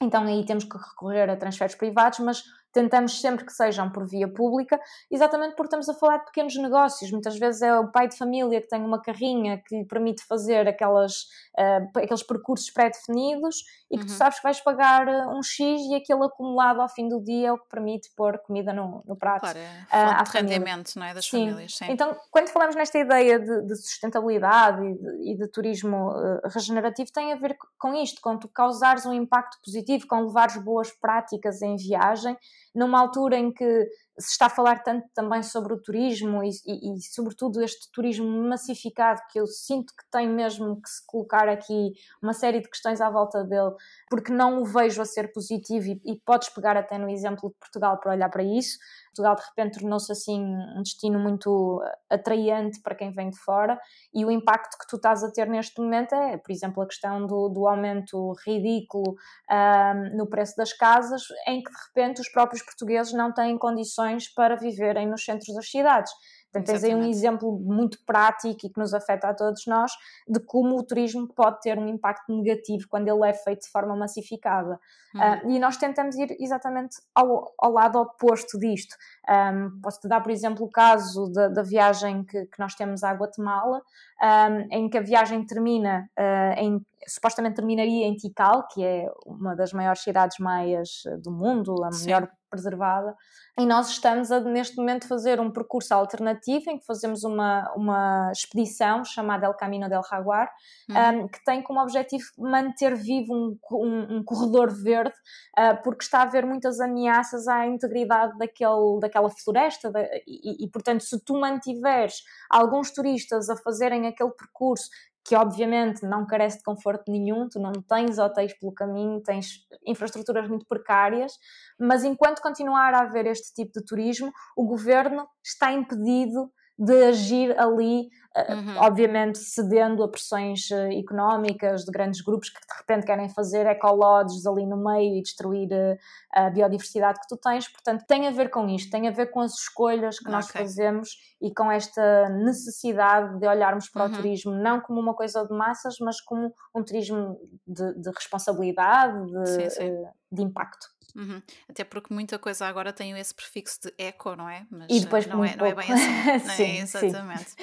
Então, aí temos que recorrer a transferes privados, mas tentamos sempre que sejam por via pública, exatamente porque estamos a falar de pequenos negócios. Muitas vezes é o pai de família que tem uma carrinha que lhe permite fazer aquelas, uh, aqueles percursos pré-definidos e que tu Uhum. sabes que vais pagar uh, um X e aquele acumulado ao fim do dia é o que permite pôr comida no, no prato. Claro, é Ah, fonte à de rendimento, não é? Das Sim. famílias, sim. Então, quando falamos nesta ideia de, de sustentabilidade e de, e de turismo uh, regenerativo, tem a ver com isto, com tu causares um impacto positivo, com levares boas práticas em viagem, numa altura em que se está a falar tanto também sobre o turismo e, e, e, sobretudo, este turismo massificado que eu sinto que tem mesmo que se colocar aqui uma série de questões à volta dele, porque não o vejo a ser positivo e, e podes pegar até no exemplo de Portugal para olhar para isso. Portugal de repente tornou-se assim um destino muito atraente para quem vem de fora e o impacto que tu estás a ter neste momento é, por exemplo, a questão do, do aumento ridículo um, no preço das casas, em que de repente os próprios portugueses não têm condições para viverem nos centros das cidades. Portanto, tens aí um exemplo muito prático e que nos afeta a todos nós de como o turismo pode ter um impacto negativo quando ele é feito de forma massificada. Uhum. Uh, e nós tentamos ir exatamente ao, ao lado oposto disto. Um, Posso-te dar, por exemplo, o caso da, da viagem que, que, nós temos à Guatemala, um, em que a viagem termina, uh, em, supostamente terminaria em Tikal, que é uma das maiores cidades maias do mundo, a Sim. melhor preservada, e nós estamos a, neste momento, fazer um percurso alternativo em que fazemos uma, uma expedição chamada El Camino del Jaguar, Uhum. um, que tem como objetivo manter vivo um, um, um corredor verde, uh, porque está a haver muitas ameaças à integridade daquele, daquela floresta, da, e, e, portanto, se tu mantiveres alguns turistas a fazerem aquele percurso que obviamente não carece de conforto nenhum, tu não tens hotéis pelo caminho, tens infraestruturas muito precárias, mas enquanto continuar a haver este tipo de turismo, o governo está impedido de agir ali, Uhum. obviamente cedendo a pressões eh, económicas de grandes grupos que de repente querem fazer ecolodges ali no meio e destruir eh, a biodiversidade que tu tens, portanto tem a ver com isto, tem a ver com as escolhas que nós Ok. fazemos e com esta necessidade de olharmos para Uhum. o turismo não como uma coisa de massas, mas como um turismo de, de responsabilidade, de, Sim, sim. eh, de impacto. Uhum. Até porque muita coisa agora tem esse prefixo de eco, não é? Mas E depois eh, não, é, não é bem assim. Não é? Sim, sim. Exatamente.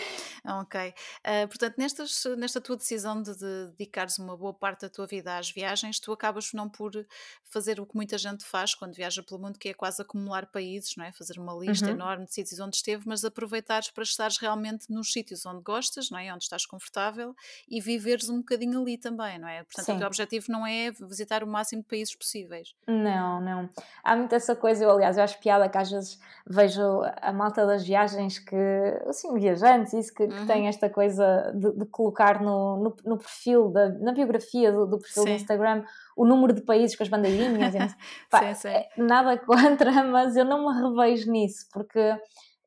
Ok. Ah, portanto, nestas, nesta tua decisão de, de dedicares uma boa parte da tua vida às viagens, tu acabas não por fazer o que muita gente faz quando viaja pelo mundo, que é quase acumular países, não é? Fazer uma lista Uhum. enorme de sítios onde esteve, mas aproveitares para estares realmente nos sítios onde gostas, não é? Onde estás confortável e viveres um bocadinho ali também, não é? Portanto, o Sim. teu objetivo não é visitar o máximo de países possíveis. Não, não. Há muito essa coisa, eu, aliás, eu acho piada que às vezes vejo a malta das viagens que, assim, viajantes, isso, que, que Uhum. tem esta coisa de, de colocar no, no, no perfil, da, na biografia do, do perfil do Sim. Instagram, o número de países com as bandeirinhas. e Pá, Sim, sim. é nada contra, mas eu não me revejo nisso, porque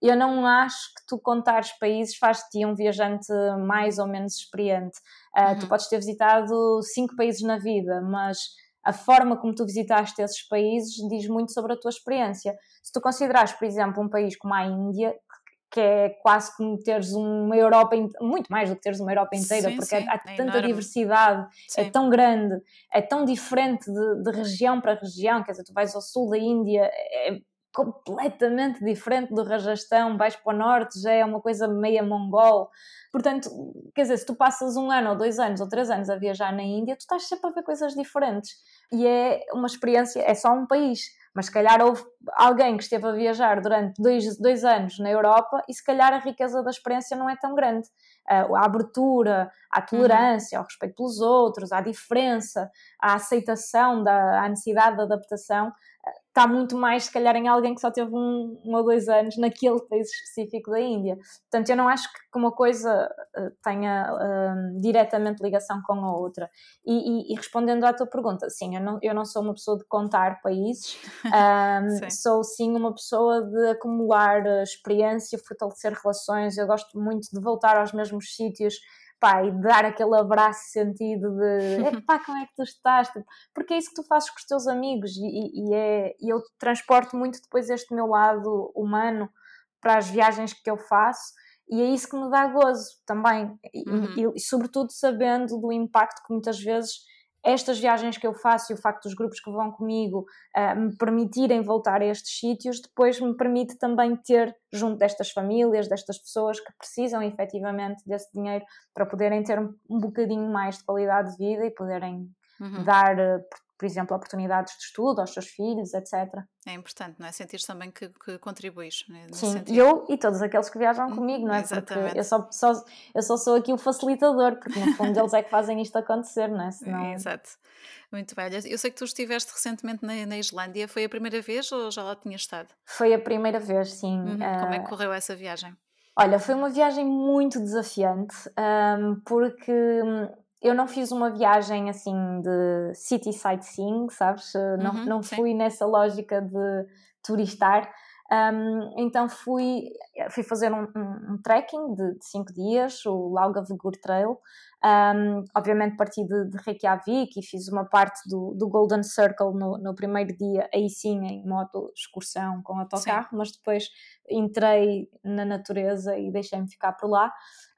eu não acho que tu contares países faz-te um viajante mais ou menos experiente. Uh, uhum. Tu podes ter visitado cinco países na vida, mas a forma como tu visitaste esses países diz muito sobre a tua experiência. Se tu considerares, por exemplo, um país como a Índia, que é quase como teres uma Europa, muito mais do que teres uma Europa inteira, sim, porque sim, há, é tanta diversidade, é sim. é tão grande, é tão diferente de, de, região para região, quer dizer, tu vais ao sul da Índia, é completamente diferente do Rajastão, vais para o norte, já é uma coisa meia mongol, portanto, quer dizer, se tu passas um ano ou dois anos ou três anos a viajar na Índia, tu estás sempre a ver coisas diferentes, e é uma experiência, é só um país, mas se calhar houve alguém que esteve a viajar durante dois, dois anos na Europa e se calhar a riqueza da experiência não é tão grande. Uh, a abertura, a tolerância, uhum. o respeito pelos outros, a diferença, a aceitação da a necessidade de adaptação está muito mais, se calhar, em alguém que só teve um, um, ou dois anos naquele país específico da Índia. Portanto, eu não acho que uma coisa uh, tenha uh, diretamente ligação com a outra. E, e, e, respondendo à tua pergunta, sim, eu não, eu não sou uma pessoa de contar países, um, sou sim uma pessoa de acumular experiência, fortalecer relações. Eu gosto muito de voltar aos mesmos sítios pá, e dar aquele abraço sentido de pá, como é que tu estás? Tipo, porque é isso que tu fazes com os teus amigos e, e, é, e eu transporto muito depois este meu lado humano para as viagens que eu faço e é isso que me dá gozo também uhum. e, e, sobretudo sabendo do impacto que muitas vezes estas viagens que eu faço e o facto dos grupos que vão comigo uh, me permitirem voltar a estes sítios, depois me permite também ter junto destas famílias, destas pessoas que precisam efetivamente desse dinheiro para poderem ter um bocadinho mais de qualidade de vida e poderem uhum. dar uh, por exemplo, oportunidades de estudo aos seus filhos, etc. É importante, não é? Sentir também que, que contribuis. Né? Sim, sentido. eu e todos aqueles que viajam hum, comigo, não é? Exatamente. Porque eu só, só, eu só sou aqui o facilitador, porque no fundo eles é que fazem isto acontecer, não é? Senão... Exato. Muito bem. Eu sei que tu estiveste recentemente na, na, Islândia. Foi a primeira vez ou já lá tinhas estado? Foi a primeira vez, sim. Uhum. Uh... Como é que correu essa viagem? Olha, foi uma viagem muito desafiante, um, porque hum, eu não fiz uma viagem assim de city sightseeing, sabes? Não, uhum, não fui nessa lógica de turistar. Um, então fui, fui fazer um, um, um trekking de, de, cinco dias, o Laugavegur Trail. Obviamente parti de, de, Reykjavik e fiz uma parte do, do Golden Circle no, no, primeiro dia, aí sim em moto, excursão com autocarro, sim. mas depois entrei na natureza e deixei-me ficar por lá.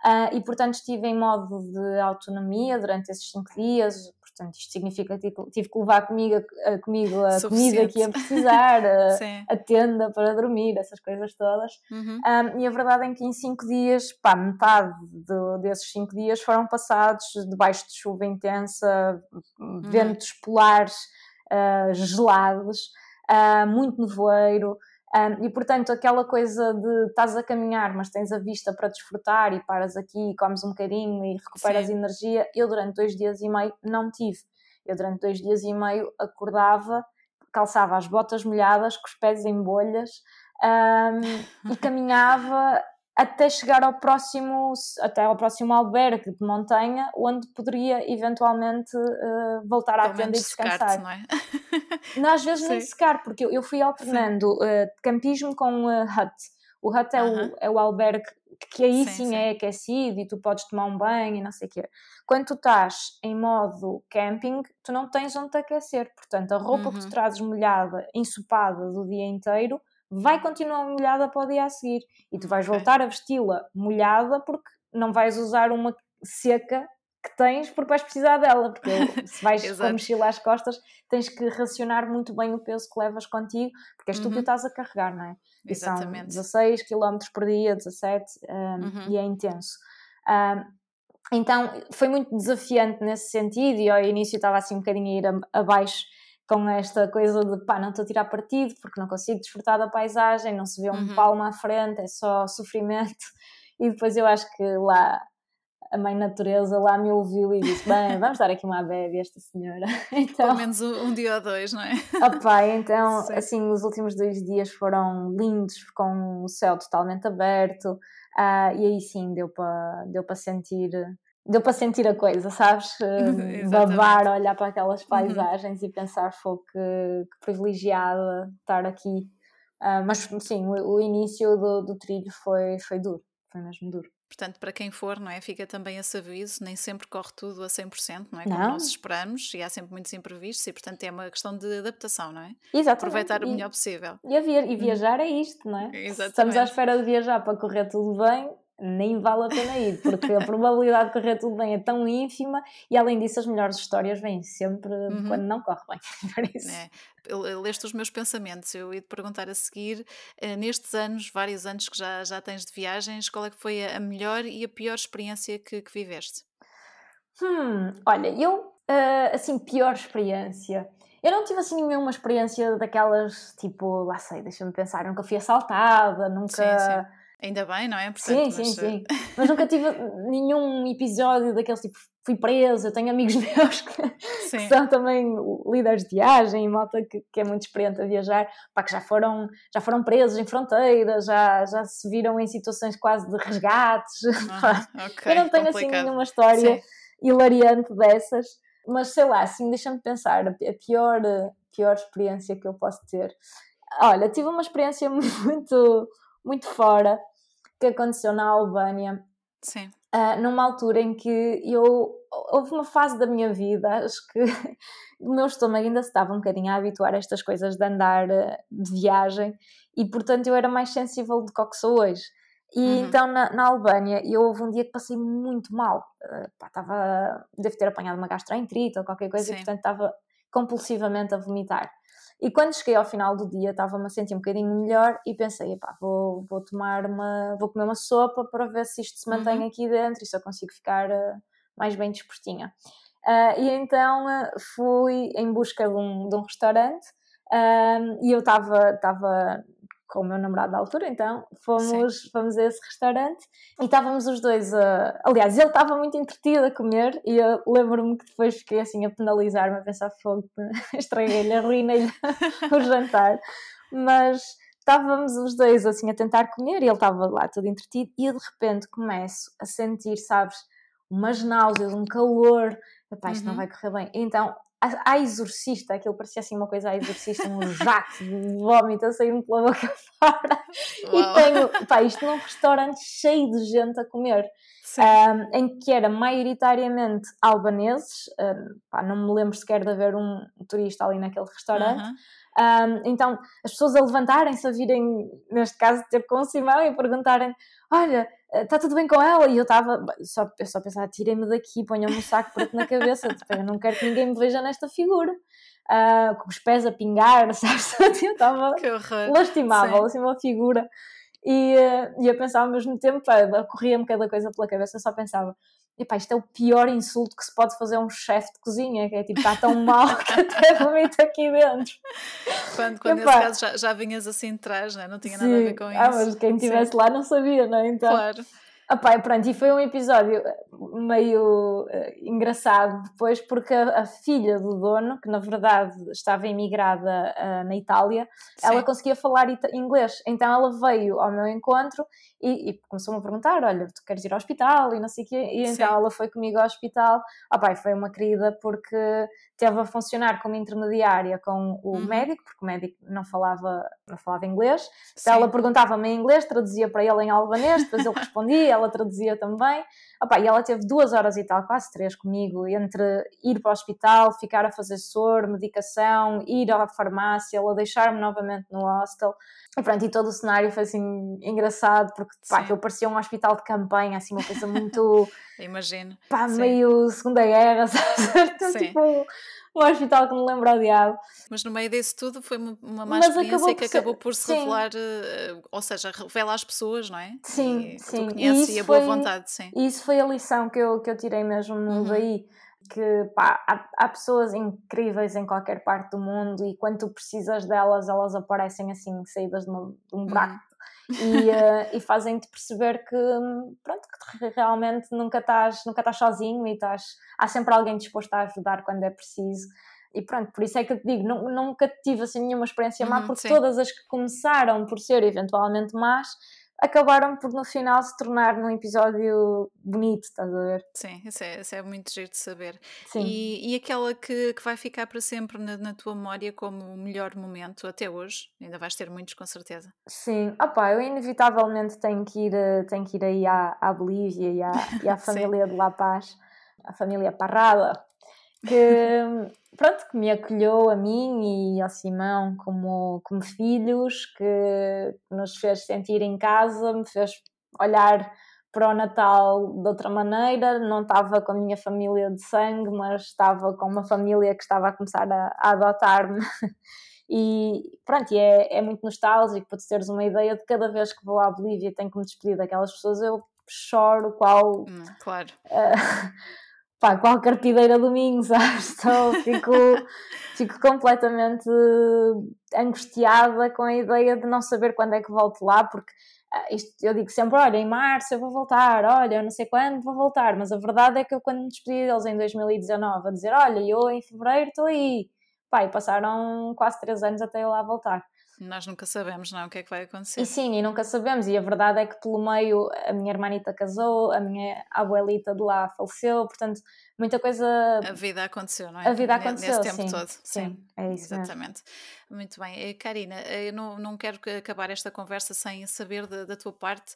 Uh, e portanto estive em modo de autonomia durante esses cinco dias. Portanto, isto significa que tive que levar comigo, a, comigo a comida que ia precisar, a, a, tenda para dormir, essas coisas todas. Uhum. Um, e a verdade é que em cinco dias, pá, metade de, desses cinco dias foram passados debaixo de chuva intensa, uhum. ventos polares uh, gelados, uh, muito nevoeiro. Um, e portanto, aquela coisa de estás a caminhar, mas tens a vista para desfrutar e paras aqui, comes um bocadinho e recuperas Sim. energia, eu durante dois dias e meio não tive. Eu durante dois dias e meio acordava, calçava as botas molhadas, com os pés em bolhas um, e caminhava até chegar ao próximo, até ao próximo albergue de montanha, onde poderia eventualmente uh, voltar à tenda e descansar. Não é? não, às vezes Sim. nem secar, porque eu, eu fui alternando uh, campismo com uh, hut. O hut é, uh -huh. o, é o albergue que aí sim, sim, sim, é aquecido e tu podes tomar um banho e não sei o quê. Quando tu estás em modo camping, tu não tens onde te aquecer. Portanto, a roupa -huh. que tu uhum. trazes molhada, ensopada do dia inteiro, vai continuar molhada para o dia a seguir e tu vais voltar a vesti-la molhada porque não vais usar uma seca que tens porque vais precisar dela, porque se vais com a mochila às costas tens que racionar muito bem o peso que levas contigo, porque és tu que uhum. estás a carregar, não é? E Exatamente. são 16 km por dia, 17 um, uhum. e é intenso. Um, então foi muito desafiante nesse sentido e ao início estava assim um bocadinho a ir abaixo com esta coisa de pá, não estou a tirar partido porque não consigo desfrutar da paisagem, não se vê um uhum. palmo à frente, é só sofrimento. E depois eu acho que lá a mãe natureza lá me ouviu e disse: Bem, vamos dar aqui uma bebe a esta senhora. Então, Pelo menos um, um, dia ou dois, não é? Opa, então, Sim. assim, os últimos dois dias foram lindos, com o céu totalmente aberto, uh, e aí sim deu para deu sentir deu para sentir a coisa, sabes? Babar, olhar para aquelas uhum. paisagens uhum. e pensar, foi que, que privilegiada estar aqui Uh, mas sim, o, o início do, do, trilho foi, foi duro, foi mesmo duro. Portanto, para quem for, não é? Fica também esse aviso, nem sempre corre tudo a 100%, não é? Como não. nós esperamos, e há sempre muitos imprevistos, e portanto é uma questão de adaptação, não é? Exatamente. Aproveitar o melhor possível. E, via e uhum. viajar é isto, não é? Exatamente. Estamos à espera de viajar para correr tudo bem, nem vale a pena ir, porque a probabilidade de correr tudo bem é tão ínfima e além disso as melhores histórias vêm sempre uhum. quando não corre bem. É. Leste os meus pensamentos, eu ia te perguntar a seguir, eh, nestes anos, vários anos que já, já tens de viagens, qual é que foi a melhor e a pior experiência que, que viveste? Hum, olha, eu, uh, assim, pior experiência... Eu não tive assim nenhuma experiência daquelas, tipo, lá sei, deixa-me pensar, nunca fui assaltada, nunca... Sim, sim Ainda bem, não é? Portanto, sim, mas... sim, sim. Mas nunca tive nenhum episódio daqueles tipo, fui presa, tenho amigos meus que, que, são também líderes de viagem e malta que, que, é muito experiente a viajar, pá, que já foram, já foram presos em fronteiras, já, já se viram em situações quase de resgates. okay, Eu não tenho assim, complicado. assim nenhuma história sim. hilariante dessas, mas sei lá, assim, deixa-me pensar, a pior, pior experiência que eu posso ter. Olha, tive uma experiência muito muito fora que aconteceu na Albânia. Sim. Uh, numa altura em que eu. Houve uma fase da minha vida, acho que o meu estômago ainda se estava um bocadinho a habituar a estas coisas de andar ah, de viagem e, portanto, eu era mais sensível do que sou hoje. E uhum. então na, na Albânia eu houve um dia que passei muito mal. Uh, pá, devo ter apanhado uma gastroenterite ou qualquer coisa Sim. e portanto estava compulsivamente a vomitar. E quando cheguei ao final do dia, estava-me a sentir um bocadinho melhor e pensei, epá, vou, vou tomar uma, vou comer uma sopa para ver se isto se mantém uhum. aqui dentro e se eu consigo ficar uh, mais bem dispostinha. Uh, e então uh, fui em busca de um, de um restaurante e eu estava com o meu namorado da altura, então fomos, fomos a esse restaurante e estávamos os dois a. Aliás, ele estava muito entretido a comer e eu lembro-me que depois fiquei assim a penalizar-me, a pensar fogo, estraguei-lhe, arruinei-lhe o jantar. Mas estávamos os dois assim a tentar comer e ele estava lá todo entretido e eu de repente começo a sentir, sabes, umas náuseas, um calor. Epá, isto uhum. não vai correr bem. Então a, exorcista, aquilo parecia assim uma coisa a exorcista, um jato de vómito a sair-me pela boca fora. Uau. E tenho, pá, isto num restaurante cheio de gente a comer, um, em que era maioritariamente albaneses, um, pá, não me lembro sequer de haver um turista ali naquele restaurante. Um, então, as pessoas a levantarem-se, a virem, neste caso, ter com o Simão e perguntarem: Olha, está tudo bem com ela? E eu estava, só, eu só pensava: tirem-me daqui, ponham-me um saco preto na cabeça, tipo, eu não quero que ninguém me veja nesta figura. Uh, com os pés a pingar, sabes? Eu estava lastimável, assim, uma figura. E, uh, e eu pensava ao mesmo tempo, corria-me cada coisa pela cabeça, eu só pensava: epá, isto é o pior insulto que se pode fazer a um chefe de cozinha, que é tipo, está tão mal que até vomito aqui dentro. Quando, quando nesse caso já, já vinhas assim de trás, não, é? não tinha Sim. nada a ver com isso. Ah, mas quem estivesse lá não sabia, não é? Então, claro. Epá, pronto, e foi um episódio meio uh, engraçado depois, porque a, a, filha do dono, que na verdade estava imigrada uh, na Itália, Sim. ela conseguia falar inglês. Então ela veio ao meu encontro e, e começou-me a perguntar: Olha, tu queres ir ao hospital? E não sei o quê. E então ela foi comigo ao hospital. Epá, foi uma querida porque teve a funcionar como intermediária com o uhum. médico, porque o médico não falava, não falava inglês. Então ela perguntava-me em inglês, traduzia para ele em albanês, depois ele respondia, ela traduzia também. Opa, e ela teve duas horas e tal, quase três comigo, entre ir para o hospital, ficar a fazer soro, medicação, ir à farmácia, ela deixar-me novamente no hostel. E pronto, e todo o cenário foi assim engraçado, porque pá, aquilo parecia um hospital de campanha, assim, uma coisa muito. Imagino. Pá, Sim. meio Segunda Guerra, sabe? Sim. Tipo, um hospital que me lembra o diabo. Mas no meio disso tudo foi uma, má Mas experiência que acabou por se sim. revelar, uh, ou seja, revela às pessoas, não é? Sim, e, sim. Que tu conheces e, e a boa vontade, sim. E isso foi a lição que eu, que eu tirei mesmo uhum. daí que pá, há, há, pessoas incríveis em qualquer parte do mundo e quando tu precisas delas, elas aparecem assim, saídas de, uma, de um uhum. E, uh, e fazem-te perceber que, pronto, que realmente nunca estás, nunca estás sozinho e estás, há sempre alguém disposto a ajudar quando é preciso. E pronto, por isso é que eu te digo, nunca tive assim nenhuma experiência má, uhum, porque sim. todas as que começaram por ser eventualmente más acabaram por no final se tornar num episódio bonito, estás a ver? Sim, isso é, isso é muito giro de saber. Sim. E, e aquela que, que vai ficar para sempre na, na, tua memória como o melhor momento até hoje? Ainda vais ter muitos, com certeza. Sim, opá, eu inevitavelmente tenho que ir, eh, tenho que ir aí à, à Bolívia e à, e à família de La Paz, a família Parrada, que pronto, que me acolheu a mim e ao Simão como, como filhos, que nos fez sentir em casa, me fez olhar para o Natal de outra maneira, não estava com a minha família de sangue, mas estava com uma família que estava a começar a, a adotar-me. E pronto, e é, é muito nostálgico para te teres uma ideia de cada vez que vou à Bolívia e tenho que me despedir daquelas pessoas, eu choro qual. Hum, claro. Uh, pá, qual carpideira domingo, sabes? Então fico, fico completamente angustiada com a ideia de não saber quando é que volto lá, porque ah, isto, eu digo sempre, olha, em março eu vou voltar, olha, eu não sei quando vou voltar, mas a verdade é que eu quando me despedi deles em 2019, a dizer, olha, eu em fevereiro estou aí, pá, e passaram quase três anos até eu lá voltar. Nós nunca sabemos, não, o que é que vai acontecer. E sim, e nunca sabemos. E a verdade é que pelo meio a minha irmanita casou, a minha abuelita de lá faleceu, portanto, muita coisa. A vida aconteceu, não é? A vida aconteceu. Nesse tempo sim, todo. Sim, sim, é isso. Exatamente. Mesmo. Muito bem. Eh, Karina, eu não, não quero acabar esta conversa sem saber da, da tua parte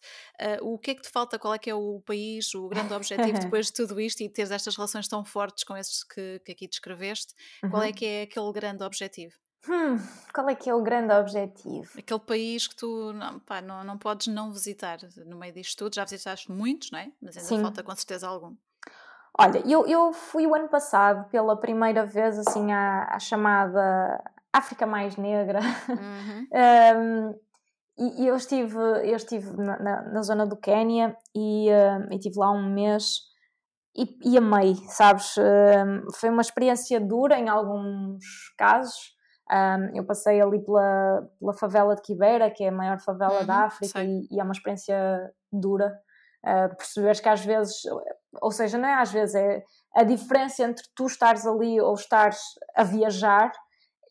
uh, o que é que te falta, qual é que é o país, o grande objetivo depois de tudo isto e teres estas relações tão fortes com esses que, que aqui descreveste, uhum. qual é uhum. que é aquele grande objetivo? Hum, qual é que é o grande objetivo? Aquele país que tu não, pá, não, não podes não visitar no meio disto tudo. Já visitaste muitos, não é? Mas ainda Sim. falta com certeza algum. Olha, eu, eu fui o ano passado pela primeira vez assim à, à chamada África Mais Negra. Uhum. um, e, eu estive, eu estive na, na, na zona do Quénia e, uh, e estive lá um mês e, e amei, sabes? Uh, foi uma experiência dura em alguns casos, um, eu passei ali pela, pela favela de Quibeira, que é a maior favela uhum, da África, e, e, é uma experiência dura. Uh, perceberes que às vezes, ou seja, não é às vezes, é a diferença entre tu estares ali ou estares a viajar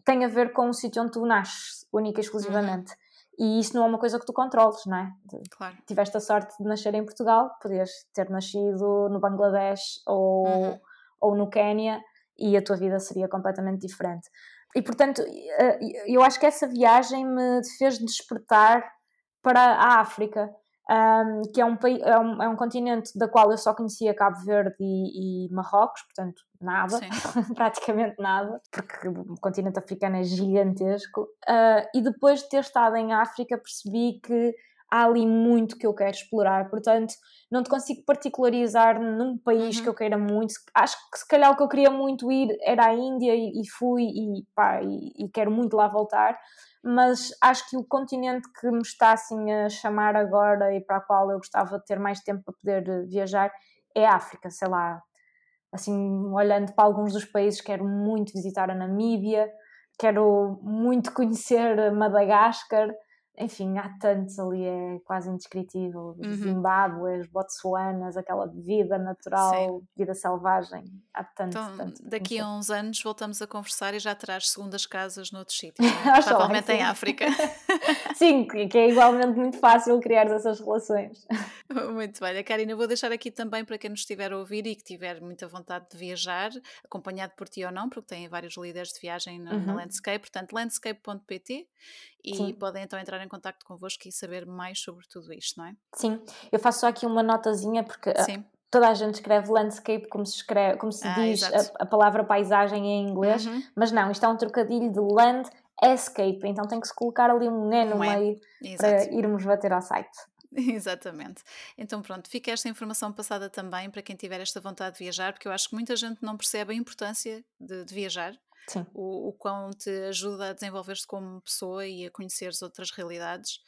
tem a ver com o sítio onde tu nasces, única e exclusivamente. Uhum. E isso não é uma coisa que tu controles, não é? Claro. Tiveste a sorte de nascer em Portugal, podias ter nascido no Bangladesh ou, uhum. ou no Quénia e a tua vida seria completamente diferente. E portanto, eh, eu acho que essa viagem me fez despertar para a África, um, que é um, é, um, é um continente da qual eu só conhecia Cabo Verde e, e Marrocos, portanto, nada, praticamente nada, porque o continente africano é gigantesco. Uh, e depois de ter estado em África, percebi que há ali muito que eu quero explorar, portanto, não te consigo particularizar num país uhum. que eu queira muito. Acho que se calhar o que eu queria muito ir era a Índia e, e fui e, pá, e, e, quero muito lá voltar, mas acho que o continente que me está assim a chamar agora e para a qual eu gostava de ter mais tempo para poder viajar é a África, sei lá. Assim, olhando para alguns dos países, quero muito visitar a Namíbia, quero muito conhecer Madagascar enfim, há tantos ali, é quase indescritível. Uhum. Zimbábue, Botsuanas, aquela vida natural, Sim. vida selvagem, há tanto, então, tanto. Daqui a uns anos voltamos a conversar e já terás segundas casas noutros sítios, é? provavelmente em África. Sim, que é igualmente muito fácil criar essas relações. Muito bem, a Karina, vou deixar aqui também para quem nos estiver a ouvir e que tiver muita vontade de viajar, acompanhado por ti ou não, porque tem vários líderes de viagem na, uhum. na Landscape, portanto, landscape.pt e Sim. podem então entrar em contato convosco e saber mais sobre tudo isto, não é? Sim, eu faço só aqui uma notazinha porque ah, Sim. toda a gente escreve landscape como se, escreve, como se ah, diz a, a, palavra paisagem em inglês, uhum. mas não, isto é um trocadilho de land escape, então tem que se colocar ali um né no um meio é. para irmos bater ao site. Exatamente. Então, pronto, fica esta informação passada também para quem tiver esta vontade de viajar, porque eu acho que muita gente não percebe a importância de, de viajar Sim. O, o quão te ajuda a desenvolver-te como pessoa e a conheceres outras realidades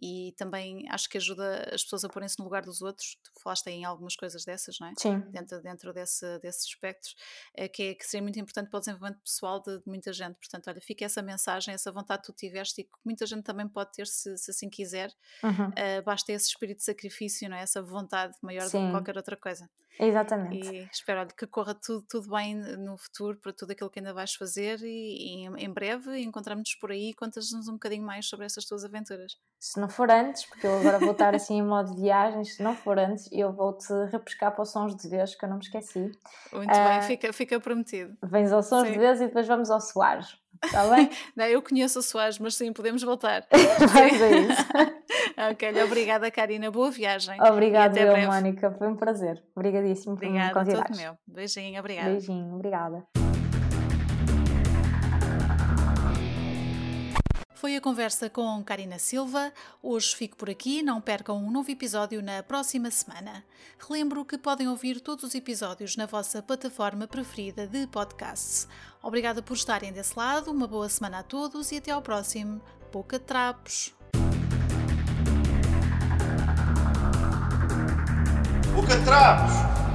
e também acho que ajuda as pessoas a porem-se no lugar dos outros. Tu falaste em algumas coisas dessas, não é? Sim. Dentro, dentro desse, desses aspectos, é, que, é, que seria muito importante para o desenvolvimento pessoal de, de, muita gente. Portanto, olha, fica essa mensagem, essa vontade que tu tiveste e que muita gente também pode ter se, se assim quiser. Uhum. Uh, basta esse espírito de sacrifício, não é? Essa vontade maior Sim. do que qualquer outra coisa. Exatamente. E espero que corra tudo, tudo bem no futuro para tudo aquilo que ainda vais fazer e, e em, breve encontramos-nos por aí e contas-nos um bocadinho mais sobre essas tuas aventuras. Se não for antes, porque eu agora vou estar assim em modo de viagens, se não for antes, eu vou-te repescar para os sons de vez, que eu não me esqueci. Muito uh, bem, fica, fica prometido. Vens ao sons sim. de vez e depois vamos ao Soares. Está bem? não, eu conheço o Soares, mas sim, podemos voltar. Vamos a isso. ok, obrigada, Karina. Boa viagem. Obrigada, eu, Mónica. Foi um prazer. Obrigadíssimo obrigada, por me convidares. Todo meu. Beijinho, obrigada. Beijinho, obrigada. Foi a conversa com Karina Silva. Hoje fico por aqui. Não percam um novo episódio na próxima semana. Relembro que podem ouvir todos os episódios na vossa plataforma preferida de podcasts. Obrigada por estarem desse lado. Uma boa semana a todos e até ao próximo. Boca Trapos. De Trapos!